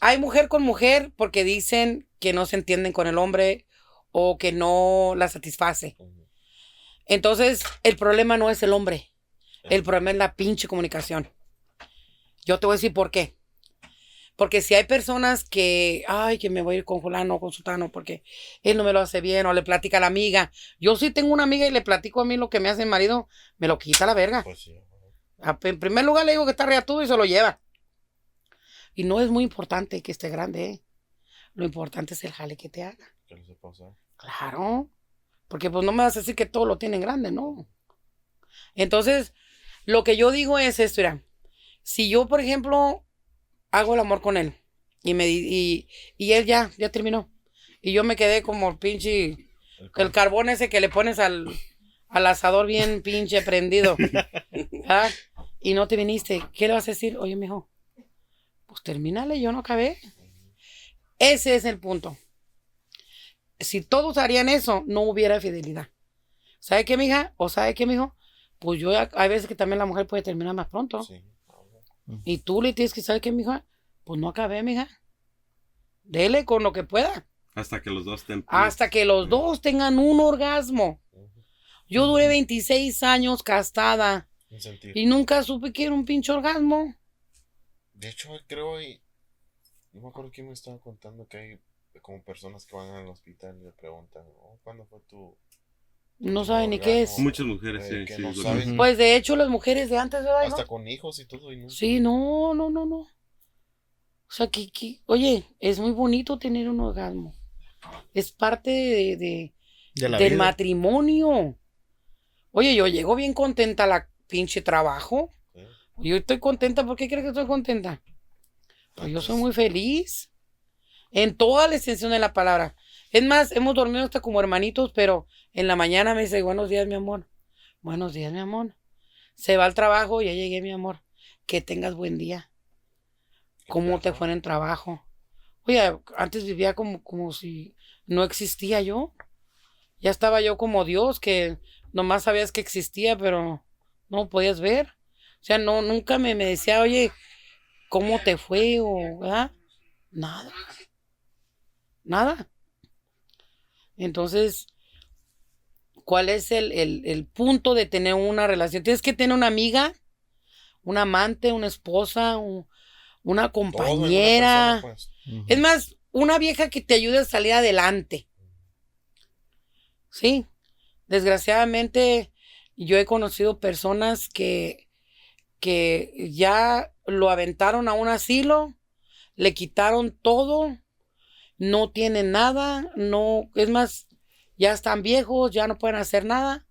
Hay mujer con mujer porque dicen que no se entienden con el hombre o que no la satisface. Entonces, el problema no es el hombre. El problema es la pinche comunicación. Yo te voy a decir por qué. Porque si hay personas que, ay, que me voy a ir con fulano o con sultano porque él no me lo hace bien o le platica a la amiga. Yo sí tengo una amiga y le platico a mí lo que me hace el marido, me lo quita la verga. Pues sí. A- En primer lugar le digo que está reatudo y se lo lleva. Y no es muy importante que esté grande, ¿eh? Lo importante es el jale que te haga. Que lo sepa usar. Claro. Porque pues no me vas a decir que todo lo tienen grande, ¿no? Entonces, lo que yo digo es esto, mira. Si yo, por ejemplo, hago el amor con él y me y, y él ya, ya terminó. Y yo me quedé como pinche, el carbón ese que le pones al, al asador bien pinche prendido. ¿Ah? Y no te viniste. ¿Qué le vas a decir? Oye, mijo, pues termínale, yo no acabé. Ese es el punto si todos harían eso, no hubiera fidelidad. ¿Sabe qué, mija? ¿O sabe qué, mijo? Pues yo, hay veces que también la mujer puede terminar más pronto. Sí. Y tú le tienes que, ¿sabe qué, mija? Pues no acabé, mija. Dele con lo que pueda. hasta que los dos estén... Hasta que los dos tengan un orgasmo. Yo duré 26 años castada y nunca supe que era un pinche orgasmo. De hecho, creo y no me acuerdo quién me estaba contando que hay como personas que van al hospital y le preguntan, oh, ¿cuándo fue tu No sabe ni qué es. orgasmo?" Muchas mujeres, Eh, sí, no saben, Pues de hecho, las mujeres de antes, ¿verdad? hijo? hasta con hijos y todo. Y no Sí, no, no, no, no. O sea, que, que- oye, es muy bonito tener un orgasmo. Es parte de, de- De la del vida. matrimonio. Oye, yo llego bien contenta a la pinche trabajo. Yo estoy contenta. ¿Por qué crees que estoy contenta? Pues yo soy muy feliz. En toda la extensión de la palabra. Es más, hemos dormido hasta como hermanitos, pero en la mañana me dice, buenos días, mi amor. Buenos días, mi amor. Se va al trabajo, ya llegué, mi amor. Que tengas buen día. ¿Cómo te fue en el trabajo? Oye, antes vivía como, como si no existía yo. Ya estaba yo como Dios, que nomás sabías que existía, pero no podías ver. O sea, no, nunca me, me decía, oye, ¿cómo te fue? O, ¿verdad? Nada. Nada. Entonces, ¿cuál es el, el- el punto de tener una relación? Tienes que tener una amiga, un amante, una esposa, un- una en una compañera. persona, pues. Es más, una vieja que te ayude a salir adelante. Sí, desgraciadamente yo he conocido personas que, que ya lo aventaron a un asilo, le quitaron todo, no tienen nada, no, es más, ya están viejos, ya no pueden hacer nada,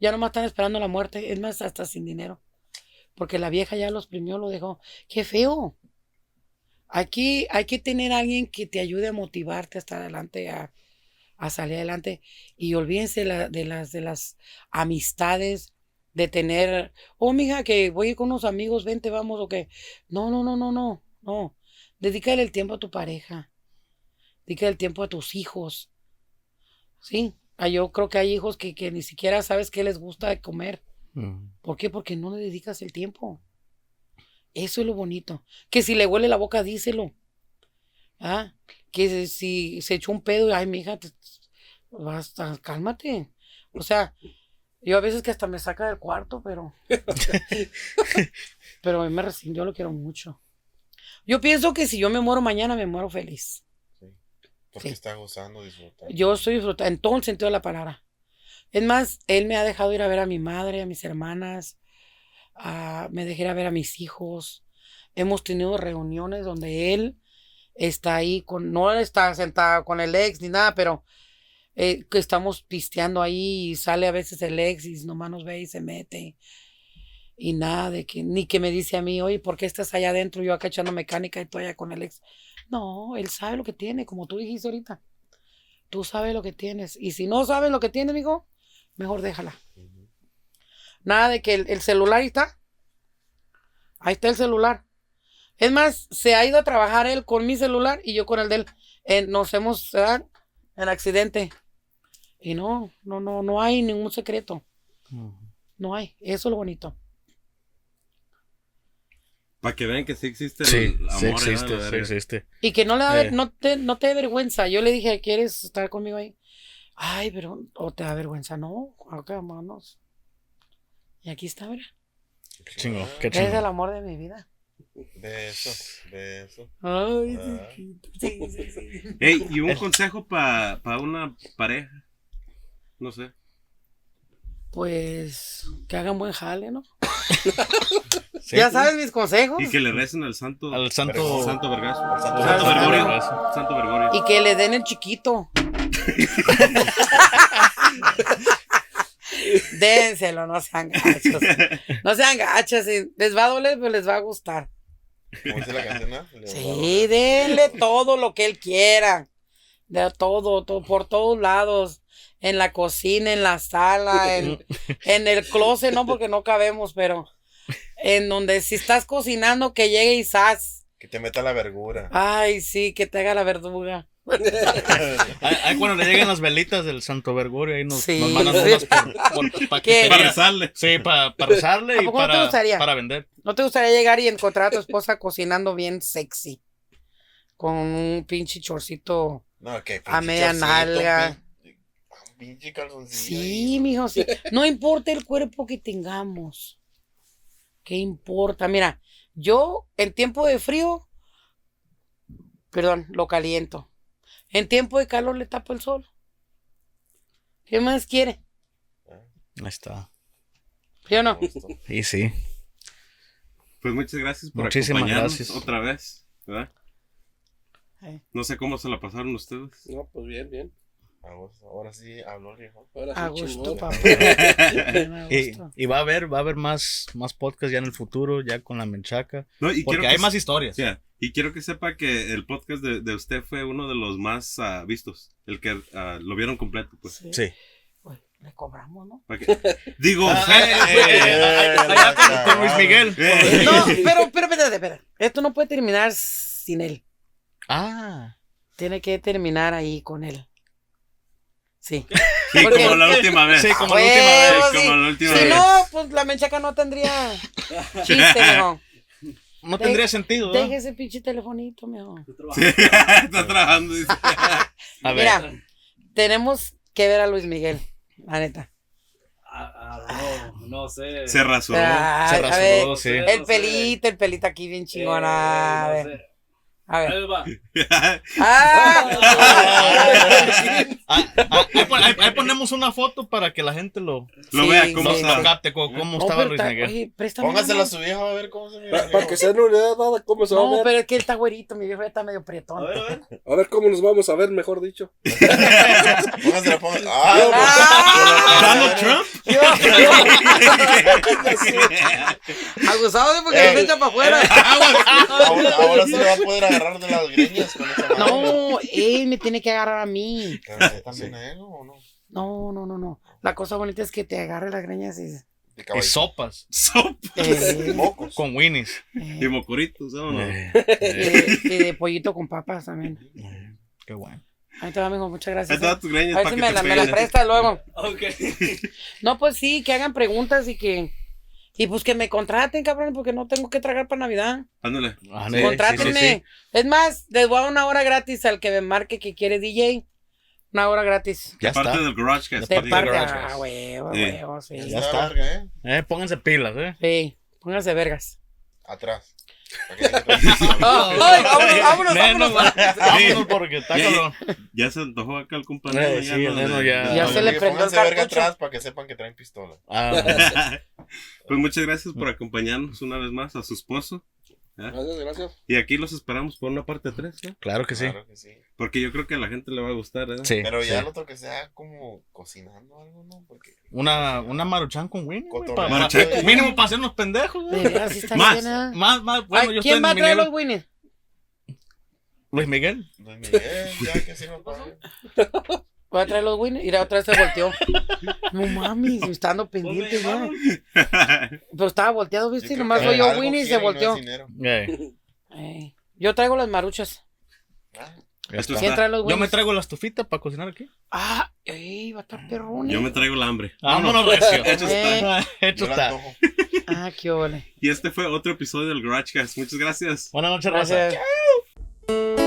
ya nomás están esperando la muerte, es más, hasta sin dinero, porque la vieja ya los primió, lo dejó, qué feo. Aquí hay que tener a alguien que te ayude a motivarte a estar adelante, a, a salir adelante. Y olvídense la- de, las, de las amistades, de tener, oh, mija, que voy a ir con unos amigos, vente, vamos, o que. No, no, no, no, no, no. Dedícale el tiempo a tu pareja. Dedícale el tiempo a tus hijos. Sí, ah, yo creo que hay hijos que, que ni siquiera sabes qué les gusta de comer. Mm. ¿Por qué? Porque no le dedicas el tiempo. Eso es lo bonito. Que si le huele la boca, díselo. Ah, que si- se echó un pedo, ay, mija, te- basta, cálmate. O sea, yo a veces que hasta me saca del cuarto, pero. pero a mí me yo lo quiero mucho. Yo pienso que si yo me muero mañana, me muero feliz. Porque Sí. está gozando, disfrutando. Yo estoy disfrutando en todo el sentido de la palabra. Es más, él me ha dejado ir a ver a mi madre, a mis hermanas, a- me dejé ir a ver a mis hijos. Hemos tenido reuniones donde él está ahí con, no está sentado con el ex ni nada, pero eh, que estamos pisteando ahí y sale a veces el ex y nomás nos ve y se mete. Y nada de que, ni que me dice a mí, oye, ¿por qué estás allá adentro? Yo acá echando mecánica y tú allá con el ex. No, él sabe lo que tiene, como tú dijiste ahorita. Tú sabes lo que tienes. Y si no sabes lo que tienes, amigo, mejor déjala. Nada de que el, el celular ahí está. Ahí está el celular. Es más, se ha ido a trabajar él con mi celular y yo con el de él. Eh, nos hemos ¿verdad? en accidente. Y no, no, no, no hay ningún secreto. No hay. Eso es lo bonito. Para que vean que sí existe Sí, el sí amor. ¿verdad? existe, sí existe. Y que no le da, Eh. no te, no te dé vergüenza. Yo le dije, ¿quieres estar conmigo ahí? Ay, pero, o te da vergüenza, no, acá vámonos. Y aquí está, mira. Chingo, qué Es el chingo. amor de mi vida. De eso, de eso. Ay, Ah. sí, sí, sí, sí. Ey, y un consejo para una pareja. No sé. Pues que hagan buen jale, ¿no? Sí. Ya sabes mis consejos. Y que le recen al santo. Al santo. Vergonzoso. Santo Vergazo. Al santo. Vergorio. Santo Vergorio. Y que le den el chiquito. Dénselo, no sean gachos. No sean gachos. Les va a doler, pero les va a gustar. ¿Cómo dice la canción? no? Sí, denle todo lo que él quiera. De todo, todo, por todos lados. En la cocina, en la sala, en, en el closet, no, porque no cabemos, pero en donde si estás cocinando, que llegue y sas. Que te meta la vergura. Ay, sí, que te haga la verduga. Ahí, cuando le lleguen las velitas del Santo Vergorio, ahí nos, Sí, nos mandan unas. Para rezarle. Sí, para rezarle ¿A y no para, gustaría? para vender. ¿No te gustaría llegar y encontrar a tu esposa cocinando bien sexy? Con un pinche chorcito. No, que A media nalga. Un pinche calzoncillo. Sí, mijo, sí. No importa el cuerpo que tengamos. ¿Qué importa? Mira, yo en tiempo de frío, perdón, lo caliento. En tiempo de calor le tapo el sol. ¿Qué más quiere? Ahí está. ¿Sí o no? Y sí. Pues muchas gracias por Muchísimas acompañarnos gracias. otra vez. ¿verdad? No sé cómo se la pasaron ustedes. No, pues bien, bien. Vamos, Ahora sí habló el viejo. Ahora sí, A gusto, chingón. papá. Y, va a haber, va a haber más, más podcasts ya en el futuro, ya con la menchaca. No, y Porque hay que- más historias. Yeah, Y quiero que sepa que el podcast de, de usted fue uno de los más ah, vistos. El que ah, lo vieron completo, pues. Sí. Sí. Uy, le cobramos, ¿no? Que- Digo, eh, eh, con, Luis Miguel. eh, No, pero, pero, espérate, espérate. Esto no puede terminar sin él. Ah. Tiene que terminar ahí con él. Sí. sí, porque- como la última vez. Sí, como Ah, la última huevo, vez. Sí, sí. como la última Si vez. no, pues la menchaca no tendría chiste, mijo. No De- tendría sentido, ¿verdad? Deje ese pinche telefonito, mijo. Sí, está trabajando. dice. A ver. Mira, tenemos que ver a Luis Miguel, la neta. Ah, ah, no, no sé. Se rasuró. Se rasuró, ver, sí. el No pelito, el pelito aquí bien Eh, chingona. A no ver, sé. A ver. Ahí va. ¡Ah! Ah, ah, ahí, pon- ahí- ahí ponemos una foto para que la gente lo, Lo Sí, vea cómo lo, sí, lo está. capte, co- cómo No, estaba Luis Miguel. Póngasela a su viejo a ver cómo se mira. Pa- Para que se den una idea nada cómo se va a No, ver. pero es que él está güerito, mi viejo ya está medio A prietón. ver, a ver. A ver cómo nos vamos a ver, mejor dicho. Póngasela, póngasela. Ah, ¡Ah! Donald Trump. Abusado de porque se echa para afuera. ahora, ahora se le va a poder agarrar de las greñas con esa. No, él me tiene que agarrar a mí. También a él, ¿o no? No, no, no, no. La cosa bonita es que te agarre las greñas y. De sopas Sopa. Eh, Mocos. con Winnie's. Y mocoritos, ¿no? Eh, eh, y de pollito con papas también. qué bueno. Ahí te va, amigo, muchas Ahí gracias. te eh. da tus greñas A ver si me te la, me la peinen. presta luego. Ok. No, pues sí, que hagan preguntas y que. Y pues que me contraten, cabrón, porque no tengo que tragar para Navidad. Ándale. Sí, Contrátenme. sí, sí, sí. Es más, les voy a dar una hora gratis al que me marque que quiere DJ. Una hora gratis. Ya Parte está. del garage que De De parte parte. Garage Ah, huevo, Sí. huevo, sí. Ya Ya está. está. larga, ¿eh? Eh, pónganse pilas, eh. Sí, pónganse vergas. Atrás. Tenga Ay, vámonos, vámonos, Neno, vámonos. vámonos porque está Ya, cabrón. Ya se antojó acá el compañero. Eh, sí, ya- se le prendió el verga atrás para que sepan que traen pistola. Ah, Pues muchas gracias por acompañarnos una vez más a su esposo. Gracias, gracias. Y aquí los esperamos por una parte 3, ¿no? claro que sí. Claro que sí. Porque yo creo que a la gente le va a gustar, ¿eh? Sí. Pero ya sí. el otro que sea como cocinando algo, ¿no? Porque Una, una maruchan con Winnie. güey, Cotorreo. pa- Maruchan pa- con Mínimo para hacernos pendejos, güey. Sí Más. ¿eh? Más, más, bueno, Ay, yo ¿Quién estoy va a traer los Winnie? Luis Miguel. Luis Miguel, ya que sirva para él. Voy a traer los Winnie. Y la otra vez se volteó. No mames, me está dando pendiente ya. Pero estaba volteado, ¿viste? Nomás oyó algo Winnie y se no volteó. Yo traigo las maruchas. Ah, ya Esto está. ¿Quién trae los Yo me traigo la estufita para cocinar aquí. Ah, ey, va a estar perrón. Yo eh. me traigo el hambre. Vámonos, recio. Hecho está. Eh, Hecho está. Ah, qué ole. Y este fue otro episodio del GarageCast. Muchas gracias. Buenas noches, raza. Gracias.